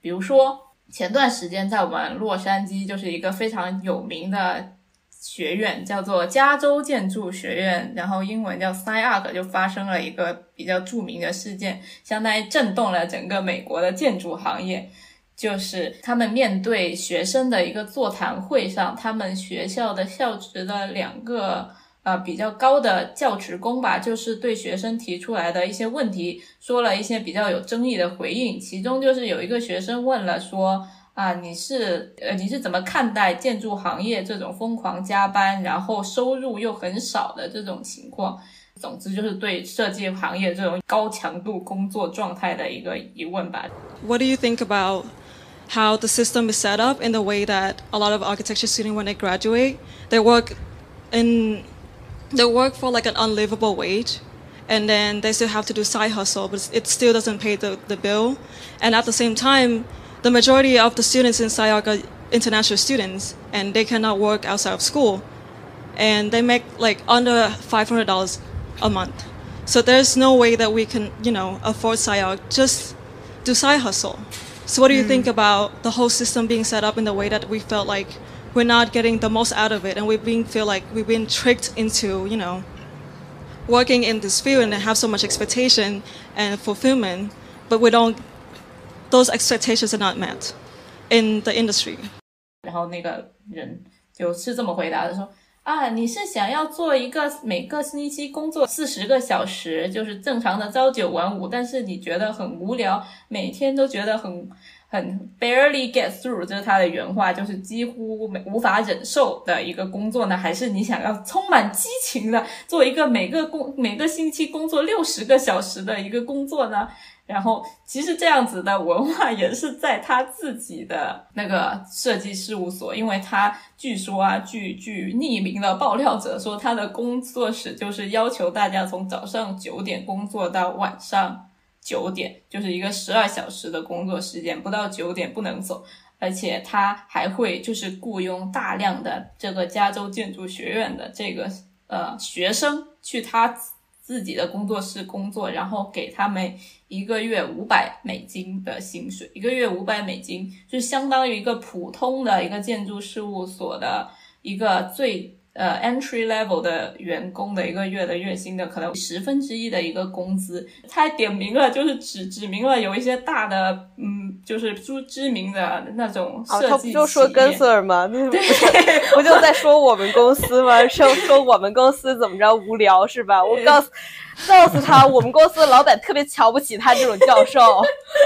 比如说前段时间在我们洛杉矶，就是一个非常有名的。学院叫做加州建筑学院，然后英文叫 SciArc，就发生了一个比较著名的事件，相当于震动了整个美国的建筑行业。就是他们面对学生的一个座谈会上，他们学校的校职的两个呃比较高的教职工吧，就是对学生提出来的一些问题，说了一些比较有争议的回应。其中就是有一个学生问了说。啊，你是呃，你是怎么看待建筑行业这种疯狂加班，然后收入又很少的这种情况？总之就是对设计行业这种高强度工作状态的一个疑问吧。What do you think about how the system is set up in the way that a lot of architecture students, when they graduate, they work in they work for like an unlivable wage, and then they still have to do side hustle, but it still doesn't pay the the bill, and at the same time the majority of the students in SciArc are international students, and they cannot work outside of school, and they make like under five hundred dollars a month. So there's no way that we can, you know, afford SciArc. Just do side hustle. So what do you mm. think about the whole system being set up in the way that we felt like we're not getting the most out of it, and we've been feel like we've been tricked into, you know, working in this field and have so much expectation and fulfillment, but we don't those expectations are not met in the industry. 然后那个人就是这么回答的说。啊，你是想要做一个每个星期工作四十个小时，就是正常的朝九晚五，但是你觉得很无聊，每天都觉得很很 barely get through，这是他的原话，就是几乎没无法忍受的一个工作呢？还是你想要充满激情的做一个每个工每个星期工作六十个小时的一个工作呢？然后，其实这样子的文化也是在他自己的那个设计事务所，因为他据说啊，据据匿名的爆料者说，他的工作室就是要求大家从早上九点工作到晚上九点，就是一个十二小时的工作时间，不到九点不能走，而且他还会就是雇佣大量的这个加州建筑学院的这个呃学生去他。自己的工作室工作，然后给他们一个月五百美金的薪水，一个月五百美金就相当于一个普通的一个建筑事务所的一个最。呃，entry level 的员工的一个月的月薪的可能十分之一的一个工资，他还点名了，就是指指明了有一些大的，嗯，就是知知名的那种设计他不就说跟 Sir 吗？对，不就在说我们公司吗？说说我们公司怎么着无聊是吧？我告诉。告诉他，我们公司的老板特别瞧不起他这种教授。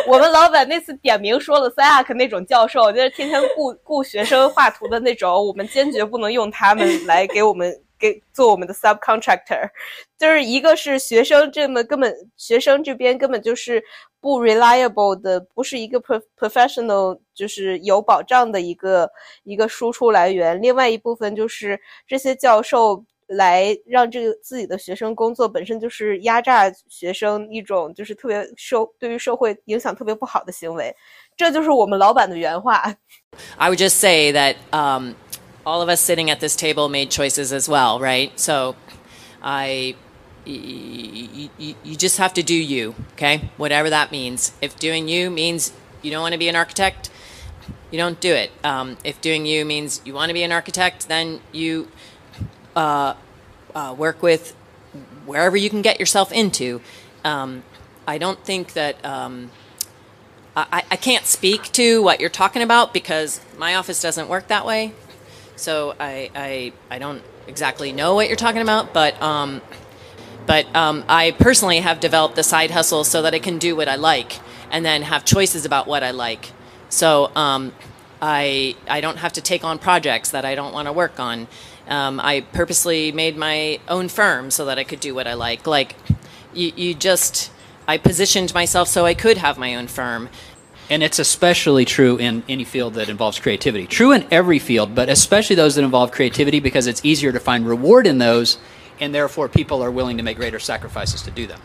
我们老板那次点名说了 SciArc 那种教授，就是天天雇雇学生画图的那种，我们坚决不能用他们来给我们给做我们的 subcontractor。就是一个是学生这么根本，学生这边根本就是不 reliable 的，不是一个 professional，就是有保障的一个一个输出来源。另外一部分就是这些教授。来让这个自己的学生工作，本身就是压榨学生一种就是特别社对于社会影响特别不好的行为。这就是我们老板的原话。I would just say that um, all of us sitting at this table made choices as well, right? So I. You, you, you just have to do you, okay? Whatever that means. If doing you means you don't want to be an architect, you don't do it. Um, if doing you means you want to be an architect, then you uh, uh, work with wherever you can get yourself into. Um, I don't think that um, I, I can't speak to what you're talking about because my office doesn't work that way. So I, I, I don't exactly know what you're talking about, but um, but um, I personally have developed the side hustle so that I can do what I like and then have choices about what I like. So um, I I don't have to take on projects that I don't want to work on. Um, I purposely made my own firm so that I could do what I like. Like you, you just I positioned myself so I could have my own firm. And it's especially true in any field that involves creativity. True in every field, but especially those that involve creativity because it's easier to find reward in those, and therefore people are willing to make greater sacrifices to do them.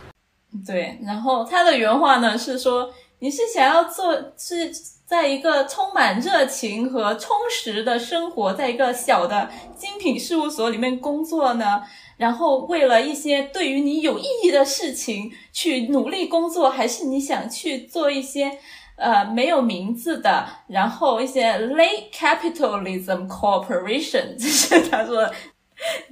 对，然后他的原话呢是说，你是想要做是 在一个充满热情和充实的生活，在一个小的精品事务所里面工作呢，然后为了一些对于你有意义的事情去努力工作，还是你想去做一些呃没有名字的，然后一些 late capitalism corporation，这是他说。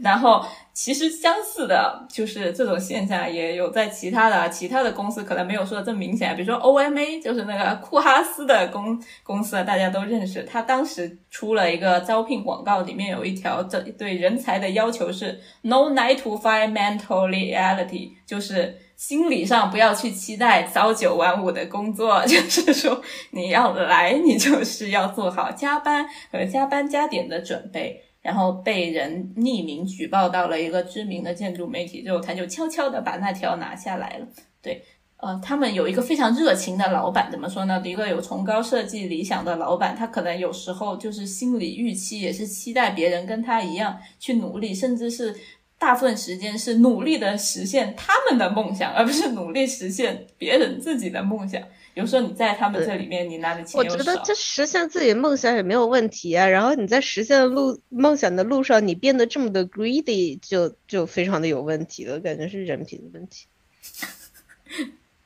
然后，其实相似的，就是这种现象也有在其他的其他的公司，可能没有说的这么明显。比如说 OMA，就是那个库哈斯的公公司，大家都认识。他当时出了一个招聘广告，里面有一条这对人才的要求是 No nine to five mental reality，就是心理上不要去期待朝九晚五的工作，就是说你要来，你就是要做好加班和加班加点的准备。然后被人匿名举报到了一个知名的建筑媒体之后，他就悄悄的把那条拿下来了。对，呃，他们有一个非常热情的老板，怎么说呢？一个有崇高设计理想的老板，他可能有时候就是心理预期也是期待别人跟他一样去努力，甚至是大部分时间是努力的实现他们的梦想，而不是努力实现别人自己的梦想。比如说你在他们这里面，你拿的钱我觉得这实现自己梦想也没有问题啊。然后你在实现路梦想的路上，你变得这么的 greedy，就就非常的有问题了，感觉是人品的问题。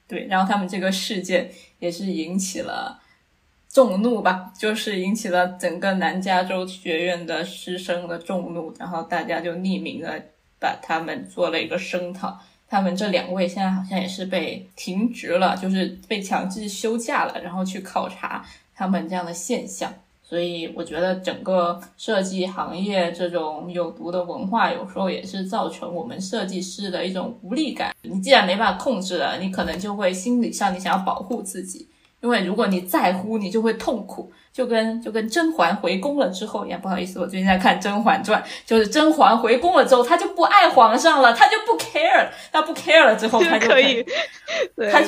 对，然后他们这个事件也是引起了众怒吧，就是引起了整个南加州学院的师生的众怒，然后大家就匿名的把他们做了一个声讨。他们这两位现在好像也是被停职了，就是被强制休假了，然后去考察他们这样的现象。所以我觉得整个设计行业这种有毒的文化，有时候也是造成我们设计师的一种无力感。你既然没办法控制了，你可能就会心理上你想要保护自己，因为如果你在乎，你就会痛苦。就跟就跟甄嬛回宫了之后一样，不好意思，我最近在看《甄嬛传》，就是甄嬛回宫了之后，她就不爱皇上了，她就不 care，她不 care 了之后，她就可以，她就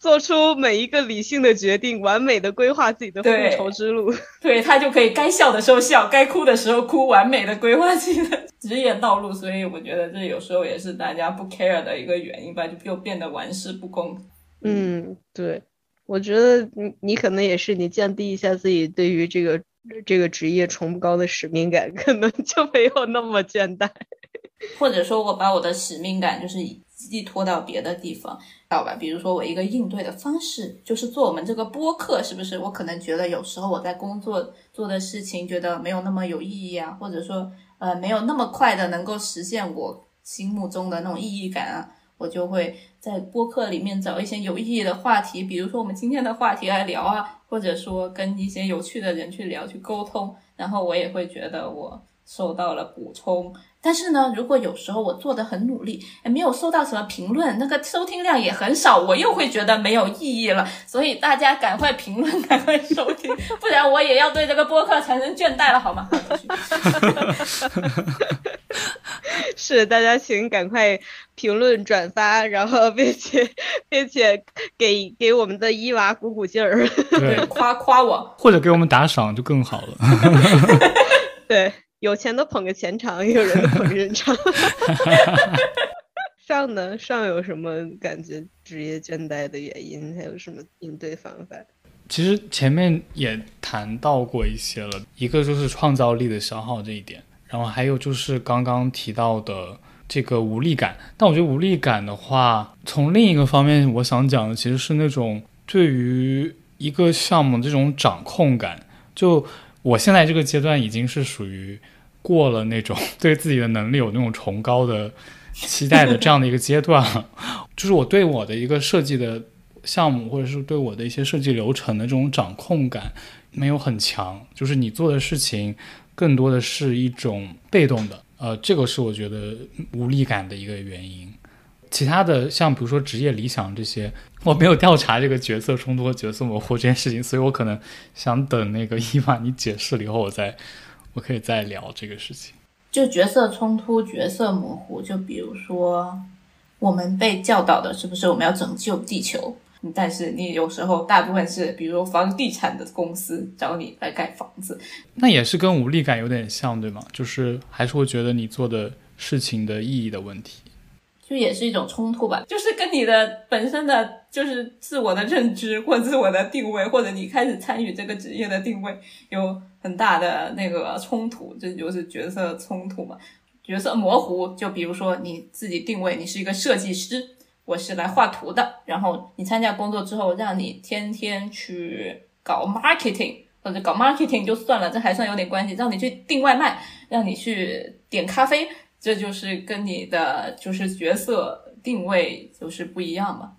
做出每一个理性的决定，完美的规划自己的复仇之路。对，她就可以该笑的时候笑，该哭的时候哭，完美的规划自己的职业道路。所以我觉得这有时候也是大家不 care 的一个原因吧，就又变得玩世不恭。嗯，对。我觉得你你可能也是你降低一下自己对于这个这个职业崇高的使命感，可能就没有那么倦怠。或者说我把我的使命感就是寄托到别的地方，道吧？比如说我一个应对的方式就是做我们这个播客，是不是？我可能觉得有时候我在工作做的事情觉得没有那么有意义啊，或者说呃没有那么快的能够实现我心目中的那种意义感啊。我就会在播客里面找一些有意义的话题，比如说我们今天的话题来聊啊，或者说跟一些有趣的人去聊去沟通，然后我也会觉得我受到了补充。但是呢，如果有时候我做的很努力，也没有收到什么评论，那个收听量也很少，我又会觉得没有意义了。所以大家赶快评论，赶快收听，不然我也要对这个播客产生倦怠了，好吗？是，大家请赶快评论、转发，然后并且并且给给我们的伊娃鼓鼓劲儿，夸夸我，或者给我们打赏就更好了。对。有钱的捧个钱场，也有人的捧人场。上呢？上有什么感觉职业倦怠的原因？还有什么应对方法？其实前面也谈到过一些了，一个就是创造力的消耗这一点，然后还有就是刚刚提到的这个无力感。但我觉得无力感的话，从另一个方面，我想讲的其实是那种对于一个项目这种掌控感。就我现在这个阶段已经是属于过了那种对自己的能力有那种崇高的。期待的这样的一个阶段了，就是我对我的一个设计的项目，或者是对我的一些设计流程的这种掌控感没有很强，就是你做的事情更多的是一种被动的，呃，这个是我觉得无力感的一个原因。其他的像比如说职业理想这些，我没有调查这个角色冲突和角色模糊这件事情，所以我可能想等那个伊娃你解释了以后，我再 我可以再聊这个事情。就角色冲突、角色模糊，就比如说，我们被教导的是不是我们要拯救地球？但是你有时候大部分是，比如房地产的公司找你来盖房子，那也是跟无力感有点像，对吗？就是还是会觉得你做的事情的意义的问题。就也是一种冲突吧，就是跟你的本身的就是自我的认知或自我的定位，或者你开始参与这个职业的定位有很大的那个冲突，这就是角色冲突嘛。角色模糊，就比如说你自己定位你是一个设计师，我是来画图的，然后你参加工作之后，让你天天去搞 marketing 或者搞 marketing 就算了，这还算有点关系，让你去订外卖，让你去点咖啡。这就是跟你的就是角色定位就是不一样嘛，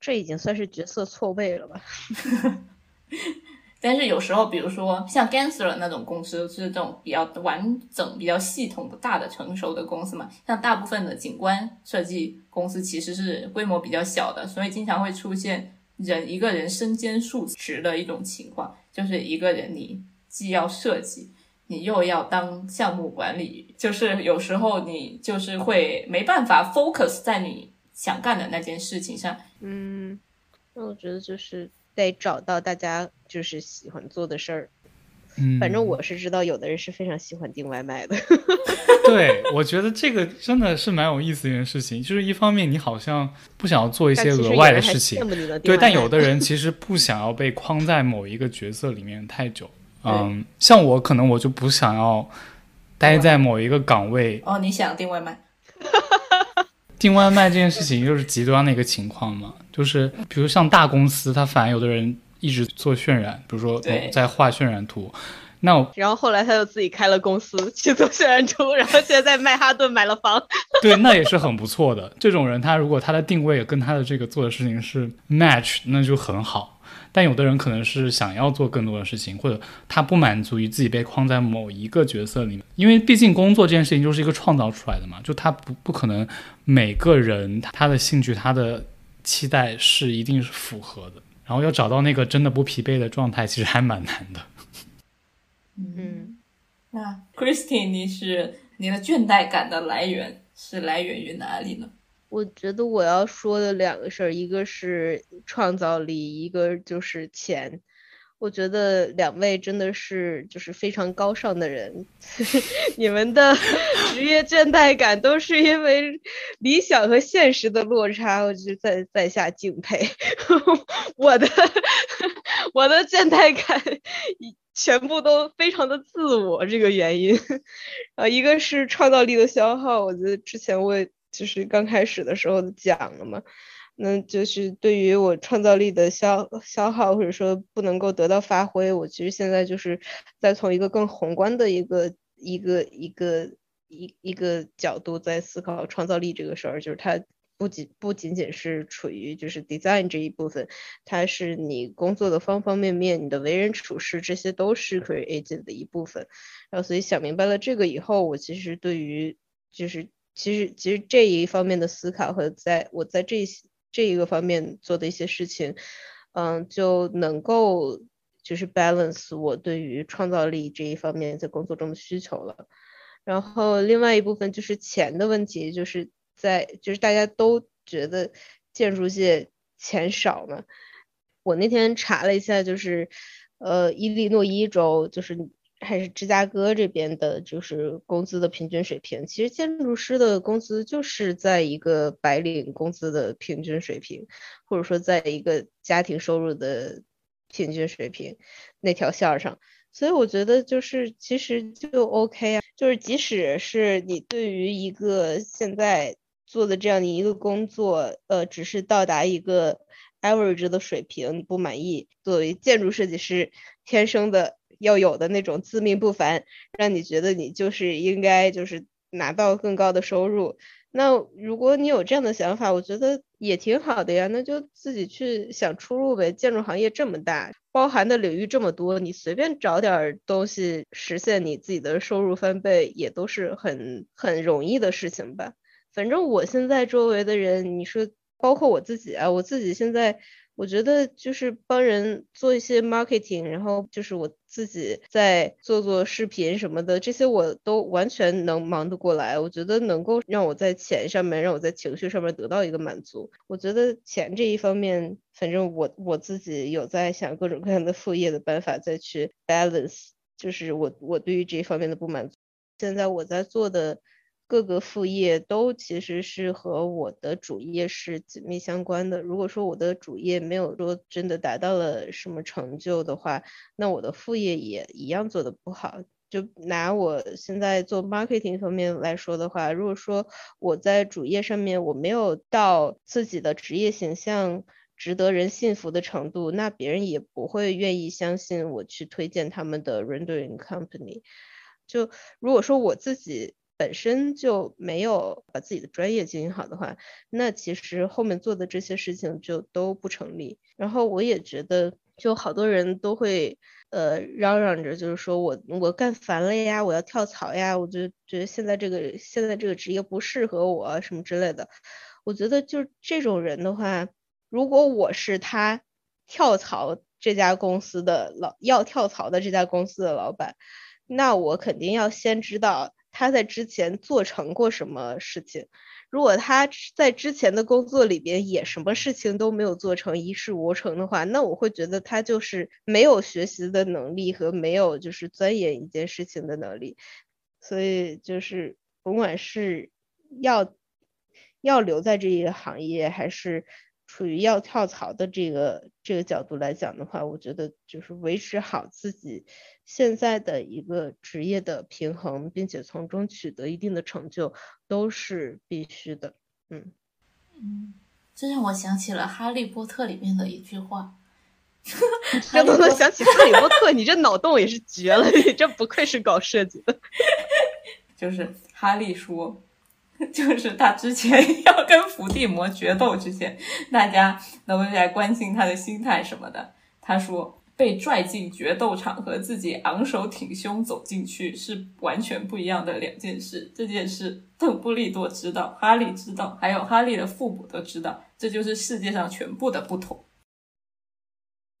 这已经算是角色错位了吧？但是有时候，比如说像 Gensler 那种公司是这种比较完整、比较系统的大的成熟的公司嘛，像大部分的景观设计公司其实是规模比较小的，所以经常会出现人一个人身兼数职的一种情况，就是一个人你既要设计。你又要当项目管理，就是有时候你就是会没办法 focus 在你想干的那件事情上。嗯，那我觉得就是得找到大家就是喜欢做的事儿。嗯，反正我是知道有的人是非常喜欢订外卖的。对，我觉得这个真的是蛮有意思的一件事情。就是一方面你好像不想要做一些额外的事情，对，但有的人 其实不想要被框在某一个角色里面太久。嗯，像我可能我就不想要待在某一个岗位。哦，你想订外卖？订外卖这件事情就是极端的一个情况嘛，就是比如像大公司，他反而有的人一直做渲染，比如说在画渲染图，那我然后后来他又自己开了公司去做渲染图，然后现在在曼哈顿买了房。对，那也是很不错的。这种人他如果他的定位跟他的这个做的事情是 match，那就很好。但有的人可能是想要做更多的事情，或者他不满足于自己被框在某一个角色里面，因为毕竟工作这件事情就是一个创造出来的嘛，就他不不可能每个人他的兴趣、他的期待是一定是符合的，然后要找到那个真的不疲惫的状态，其实还蛮难的。嗯，那 Christine，你是你的倦怠感的来源是来源于哪里呢？我觉得我要说的两个事儿，一个是创造力，一个就是钱。我觉得两位真的是就是非常高尚的人，你们的 职业倦怠感都是因为理想和现实的落差，我就在在下敬佩。我的我的倦怠感全部都非常的自我，这个原因啊，一个是创造力的消耗，我觉得之前我也。就是刚开始的时候讲了嘛，那就是对于我创造力的消消耗或者说不能够得到发挥，我其实现在就是在从一个更宏观的一个一个一个一一个角度在思考创造力这个事儿，就是它不仅不仅仅是处于就是 design 这一部分，它是你工作的方方面面，你的为人处事这些都是 creative 的一部分。然后所以想明白了这个以后，我其实对于就是。其实，其实这一方面的思考和在我在这这一个方面做的一些事情，嗯，就能够就是 balance 我对于创造力这一方面在工作中的需求了。然后另外一部分就是钱的问题，就是在就是大家都觉得建筑界钱少嘛。我那天查了一下，就是呃，伊利诺伊州就是还是芝加哥这边的，就是工资的平均水平。其实建筑师的工资就是在一个白领工资的平均水平，或者说在一个家庭收入的平均水平那条线上。所以我觉得就是其实就 OK 啊，就是即使是你对于一个现在做的这样的一个工作，呃，只是到达一个 average 的水平，你不满意，作为建筑设计师天生的。要有的那种自命不凡，让你觉得你就是应该就是拿到更高的收入。那如果你有这样的想法，我觉得也挺好的呀。那就自己去想出路呗。建筑行业这么大，包含的领域这么多，你随便找点东西实现你自己的收入翻倍，也都是很很容易的事情吧。反正我现在周围的人，你说包括我自己啊，我自己现在。我觉得就是帮人做一些 marketing，然后就是我自己在做做视频什么的，这些我都完全能忙得过来。我觉得能够让我在钱上面，让我在情绪上面得到一个满足。我觉得钱这一方面，反正我我自己有在想各种各样的副业的办法，再去 balance，就是我我对于这一方面的不满足。现在我在做的。各个副业都其实是和我的主业是紧密相关的。如果说我的主业没有说真的达到了什么成就的话，那我的副业也一样做得不好。就拿我现在做 marketing 方面来说的话，如果说我在主业上面我没有到自己的职业形象值得人信服的程度，那别人也不会愿意相信我去推荐他们的 rendering company。就如果说我自己。本身就没有把自己的专业经营好的话，那其实后面做的这些事情就都不成立。然后我也觉得，就好多人都会呃嚷嚷着，就是说我我干烦了呀，我要跳槽呀，我就觉得现在这个现在这个职业不适合我什么之类的。我觉得就这种人的话，如果我是他跳槽这家公司的老要跳槽的这家公司的老板，那我肯定要先知道。他在之前做成过什么事情？如果他在之前的工作里边也什么事情都没有做成，一事无成的话，那我会觉得他就是没有学习的能力和没有就是钻研一件事情的能力。所以就是甭管是要要留在这一个行业，还是处于要跳槽的这个这个角度来讲的话，我觉得就是维持好自己。现在的一个职业的平衡，并且从中取得一定的成就，都是必须的。嗯嗯，这让我想起了《哈利波特》里面的一句话。这都能想起哈利波特，你这脑洞也是绝了，你这不愧是搞设计的。就是哈利说，就是他之前 要跟伏地魔决斗之前，大家都在关心他的心态什么的。他说。被拽进决斗场和自己昂首挺胸走进去是完全不一样的两件事。这件事，邓布利多知道，哈利知道，还有哈利的父母都知道。这就是世界上全部的不同。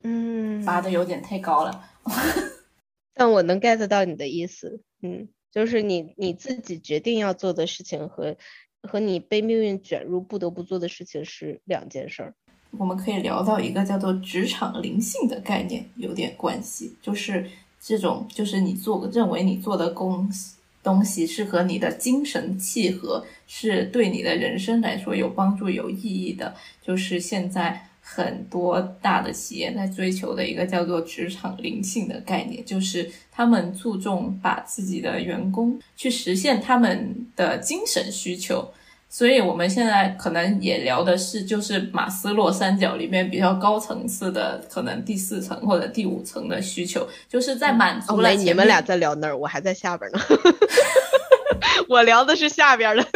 嗯，拔的有点太高了，但我能 get 到你的意思。嗯，就是你你自己决定要做的事情和和你被命运卷入不得不做的事情是两件事儿。我们可以聊到一个叫做职场灵性的概念，有点关系，就是这种，就是你做认为你做的工东西是和你的精神契合，是对你的人生来说有帮助、有意义的，就是现在很多大的企业在追求的一个叫做职场灵性的概念，就是他们注重把自己的员工去实现他们的精神需求。所以，我们现在可能也聊的是，就是马斯洛三角里面比较高层次的，可能第四层或者第五层的需求，就是在满足了。你们俩在聊那儿，我还在下边呢。我聊的是下边的。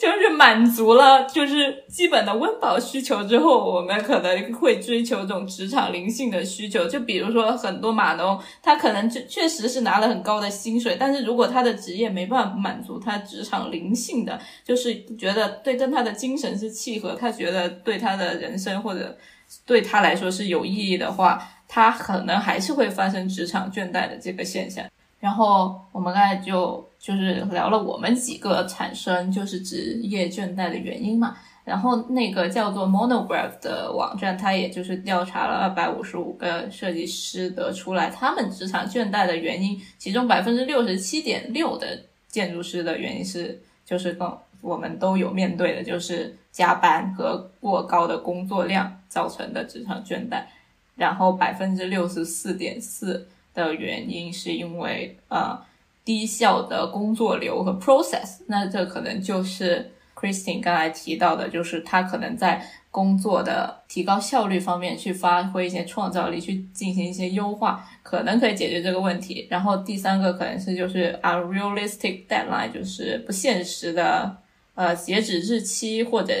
就是满足了，就是基本的温饱需求之后，我们可能会追求这种职场灵性的需求。就比如说，很多码农，他可能就确实是拿了很高的薪水，但是如果他的职业没办法满足他职场灵性的，就是觉得对跟他的精神是契合，他觉得对他的人生或者对他来说是有意义的话，他可能还是会发生职场倦怠的这个现象。然后我们刚才就就是聊了我们几个产生就是职业倦怠的原因嘛。然后那个叫做 Monograph 的网站，它也就是调查了二百五十五个设计师，得出来他们职场倦怠的原因，其中百分之六十七点六的建筑师的原因是，就是跟我们都有面对的，就是加班和过高的工作量造成的职场倦怠。然后百分之六十四点四的原因是因为呃低效的工作流和 process，那这可能就是。Christine 刚才提到的，就是他可能在工作的提高效率方面去发挥一些创造力，去进行一些优化，可能可以解决这个问题。然后第三个可能是就是 unrealistic deadline，就是不现实的。呃，截止日期或者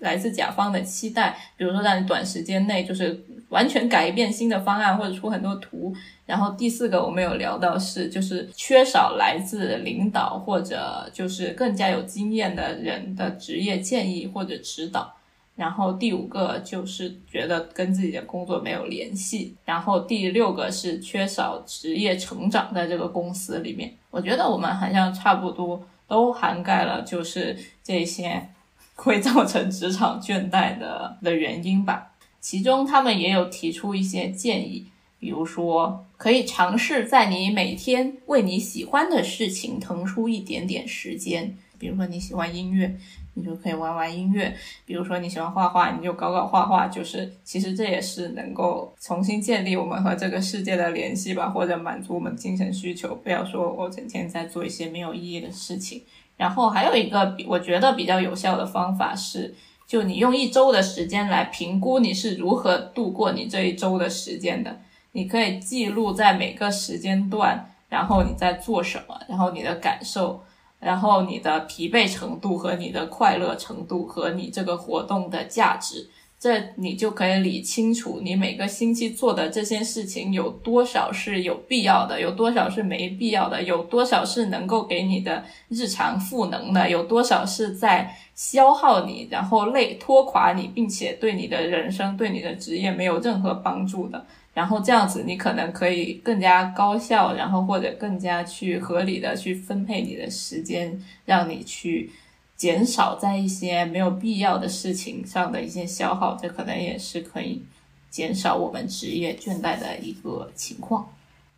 来自甲方的期待，比如说让你短时间内就是完全改变新的方案，或者出很多图。然后第四个我们有聊到是，就是缺少来自领导或者就是更加有经验的人的职业建议或者指导。然后第五个就是觉得跟自己的工作没有联系。然后第六个是缺少职业成长在这个公司里面。我觉得我们好像差不多。都涵盖了，就是这些会造成职场倦怠的的原因吧。其中他们也有提出一些建议，比如说可以尝试在你每天为你喜欢的事情腾出一点点时间，比如说你喜欢音乐。你就可以玩玩音乐，比如说你喜欢画画，你就搞搞画画。就是其实这也是能够重新建立我们和这个世界的联系吧，或者满足我们精神需求。不要说我整天在做一些没有意义的事情。然后还有一个我觉得比较有效的方法是，就你用一周的时间来评估你是如何度过你这一周的时间的。你可以记录在每个时间段，然后你在做什么，然后你的感受。然后你的疲惫程度和你的快乐程度和你这个活动的价值，这你就可以理清楚，你每个星期做的这些事情有多少是有必要的，有多少是没必要的，有多少是能够给你的日常赋能的，有多少是在消耗你，然后累拖垮你，并且对你的人生、对你的职业没有任何帮助的。然后这样子，你可能可以更加高效，然后或者更加去合理的去分配你的时间，让你去减少在一些没有必要的事情上的一些消耗，这可能也是可以减少我们职业倦怠的一个情况。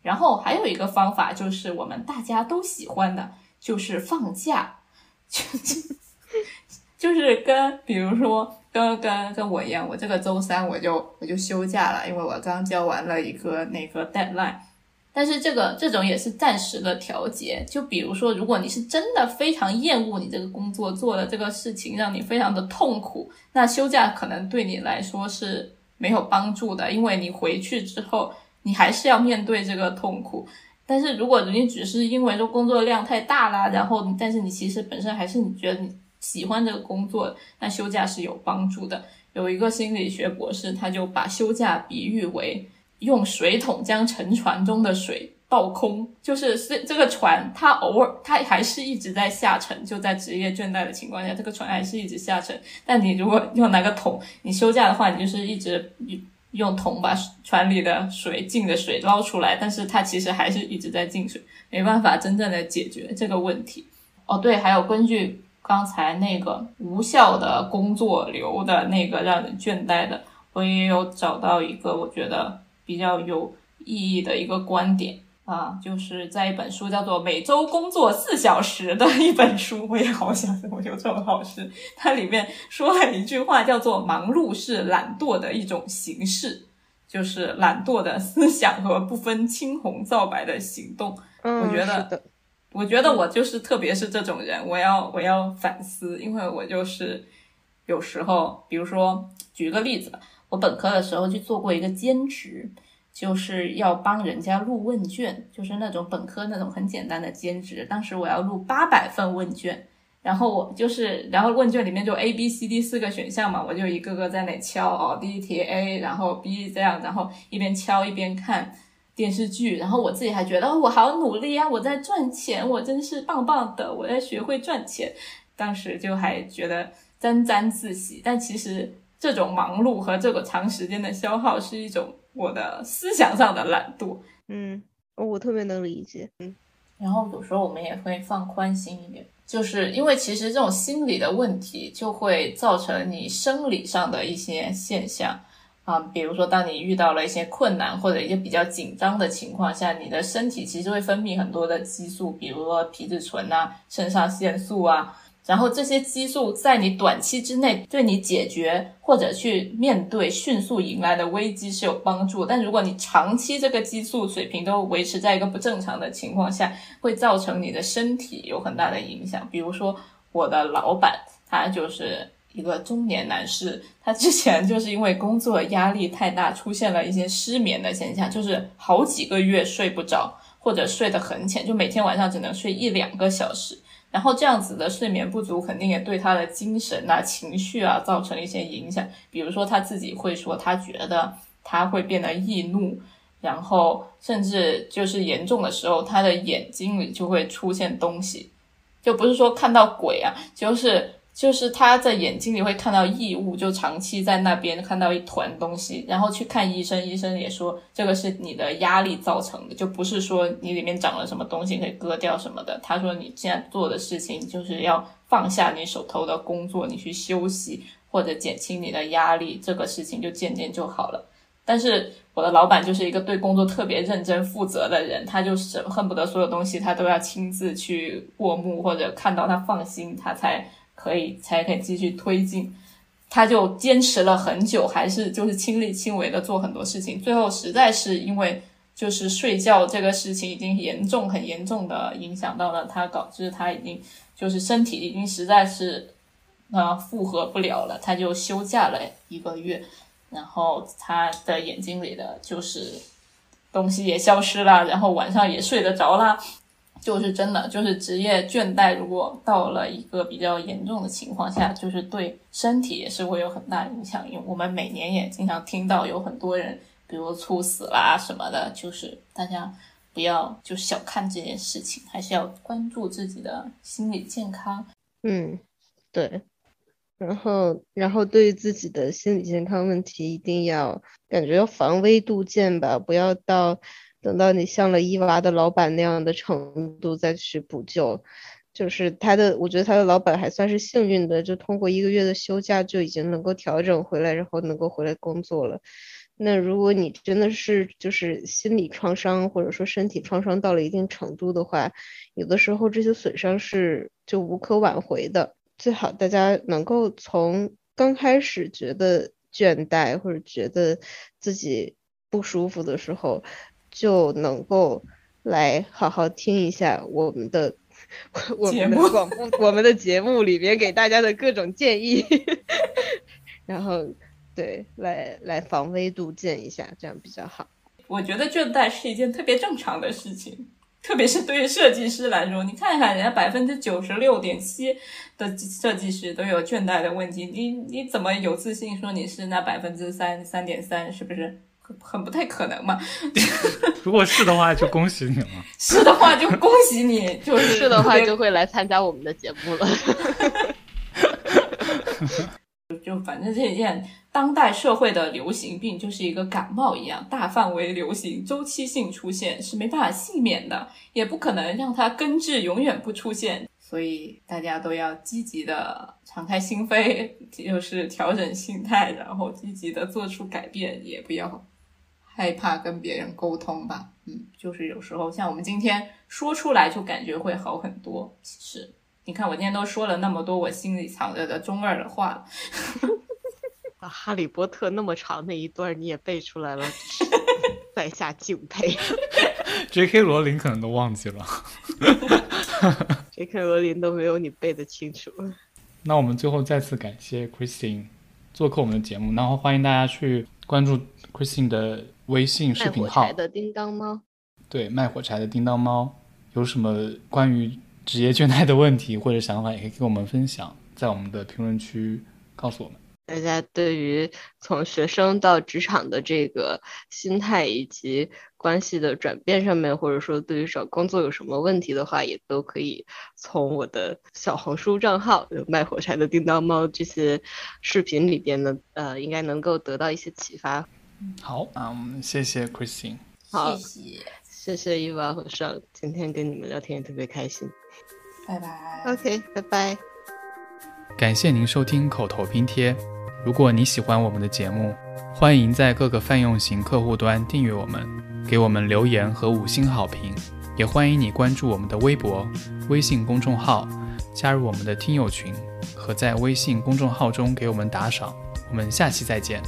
然后还有一个方法就是我们大家都喜欢的，就是放假，就就 就是跟比如说。跟跟跟我一样，我这个周三我就我就休假了，因为我刚交完了一个那个 deadline。但是这个这种也是暂时的调节。就比如说，如果你是真的非常厌恶你这个工作做的这个事情，让你非常的痛苦，那休假可能对你来说是没有帮助的，因为你回去之后，你还是要面对这个痛苦。但是如果你只是因为说工作量太大啦，然后但是你其实本身还是你觉得你。喜欢这个工作，那休假是有帮助的。有一个心理学博士，他就把休假比喻为用水桶将沉船中的水倒空，就是是这个船，它偶尔它还是一直在下沉，就在职业倦怠的情况下，这个船还是一直下沉。但你如果用那个桶，你休假的话，你就是一直用桶把船里的水进的水捞出来，但是它其实还是一直在进水，没办法真正的解决这个问题。哦，对，还有根据。刚才那个无效的工作流的那个让人倦怠的，我也有找到一个我觉得比较有意义的一个观点啊，就是在一本书叫做《每周工作四小时》的一本书，我也好想我就这么好事。它里面说了一句话，叫做“忙碌是懒惰的一种形式”，就是懒惰的思想和不分青红皂白的行动。嗯，我觉得。我觉得我就是特别是这种人，我要我要反思，因为我就是有时候，比如说举个例子吧，我本科的时候去做过一个兼职，就是要帮人家录问卷，就是那种本科那种很简单的兼职。当时我要录八百份问卷，然后我就是，然后问卷里面就 A、B、C、D 四个选项嘛，我就一个个在那敲哦，第一题 A，然后 B 这样，然后一边敲一边看。电视剧，然后我自己还觉得我好努力啊，我在赚钱，我真是棒棒的，我在学会赚钱。当时就还觉得沾沾自喜，但其实这种忙碌和这个长时间的消耗是一种我的思想上的懒惰。嗯，我特别能理解。嗯，然后有时候我们也会放宽心一点，就是因为其实这种心理的问题就会造成你生理上的一些现象啊，比如说当你遇到了一些困难或者一些比较紧张的情况下，你的身体其实会分泌很多的激素，比如说皮质醇啊、肾上腺素啊。然后这些激素在你短期之内对你解决或者去面对迅速迎来的危机是有帮助，但如果你长期这个激素水平都维持在一个不正常的情况下，会造成你的身体有很大的影响。比如说我的老板，他就是一个中年男士，他之前就是因为工作压力太大，出现了一些失眠的现象，就是好几个月睡不着，或者睡得很浅，就每天晚上只能睡一两个小时。然后这样子的睡眠不足，肯定也对他的精神啊、情绪啊造成一些影响。比如说他自己会说，他觉得他会变得易怒，然后甚至就是严重的时候，他的眼睛里就会出现东西，就不是说看到鬼啊，就是。就是他在眼睛里会看到异物，就长期在那边看到一团东西，然后去看医生，医生也说这个是你的压力造成的，就不是说你里面长了什么东西可以割掉什么的。他说你现在做的事情就是要放下你手头的工作，你去休息或者减轻你的压力，这个事情就渐渐就好了。但是我的老板就是一个对工作特别认真负责的人，他就是恨不得所有东西他都要亲自去过目或者看到他放心，他才。可以才可以继续推进，他就坚持了很久，还是就是亲力亲为的做很多事情。最后实在是因为就是睡觉这个事情已经严重很严重的影响到了他，导致他已经就是身体已经实在是呃负荷不了了，他就休假了一个月，然后他的眼睛里的就是东西也消失了，然后晚上也睡得着了。就是真的，就是职业倦怠，如果到了一个比较严重的情况下，就是对身体也是会有很大影响。因为我们每年也经常听到有很多人，比如猝死啦什么的，就是大家不要就小看这件事情，还是要关注自己的心理健康。嗯，对。然后，然后对于自己的心理健康问题，一定要感觉防微杜渐吧，不要到。等到你像了伊娃的老板那样的程度再去补救，就是他的，我觉得他的老板还算是幸运的，就通过一个月的休假就已经能够调整回来，然后能够回来工作了。那如果你真的是就是心理创伤或者说身体创伤到了一定程度的话，有的时候这些损伤是就无可挽回的。最好大家能够从刚开始觉得倦怠或者觉得自己不舒服的时候。就能够来好好听一下我们的 我们的广播，我们的节目里边给大家的各种建议，然后对来来防微杜渐一下，这样比较好。我觉得倦怠是一件特别正常的事情，特别是对于设计师来说，你看看人家百分之九十六点七的设计师都有倦怠的问题，你你怎么有自信说你是那百分之三三点三？是不是？很不太可能嘛？如果是的话，就恭喜你了。是的话，就恭喜你。就是是的话，就会来参加我们的节目了。就反正这一件当代社会的流行病，就是一个感冒一样，大范围流行，周期性出现，是没办法幸免的，也不可能让它根治，永远不出现。所以大家都要积极的敞开心扉，就是调整心态，然后积极的做出改变，也不要。害怕跟别人沟通吧，嗯，就是有时候像我们今天说出来就感觉会好很多。其实，你看我今天都说了那么多我心里藏着的中二的话了。啊，哈利波特那么长那一段你也背出来了，在下敬佩。J.K. 罗琳可能都忘记了。J.K. 罗琳都没有你背的清楚。那我们最后再次感谢 Christine 做客我们的节目，然后欢迎大家去关注 Christine 的。微信视频号的叮当猫，对，卖火柴的叮当猫，有什么关于职业倦怠的问题或者想法，也可以跟我们分享，在我们的评论区告诉我们。大家对于从学生到职场的这个心态以及关系的转变上面，或者说对于找工作有什么问题的话，也都可以从我的小红书账号“卖火柴的叮当猫”这些视频里边呢，呃，应该能够得到一些启发。好，那我们谢谢 Christine。好，谢谢，希谢谢伊娃和尚，今天跟你们聊天也特别开心。拜拜。OK，拜拜。感谢您收听口头拼贴。如果你喜欢我们的节目，欢迎在各个泛用型客户端订阅我们，给我们留言和五星好评。也欢迎你关注我们的微博、微信公众号，加入我们的听友群，和在微信公众号中给我们打赏。我们下期再见。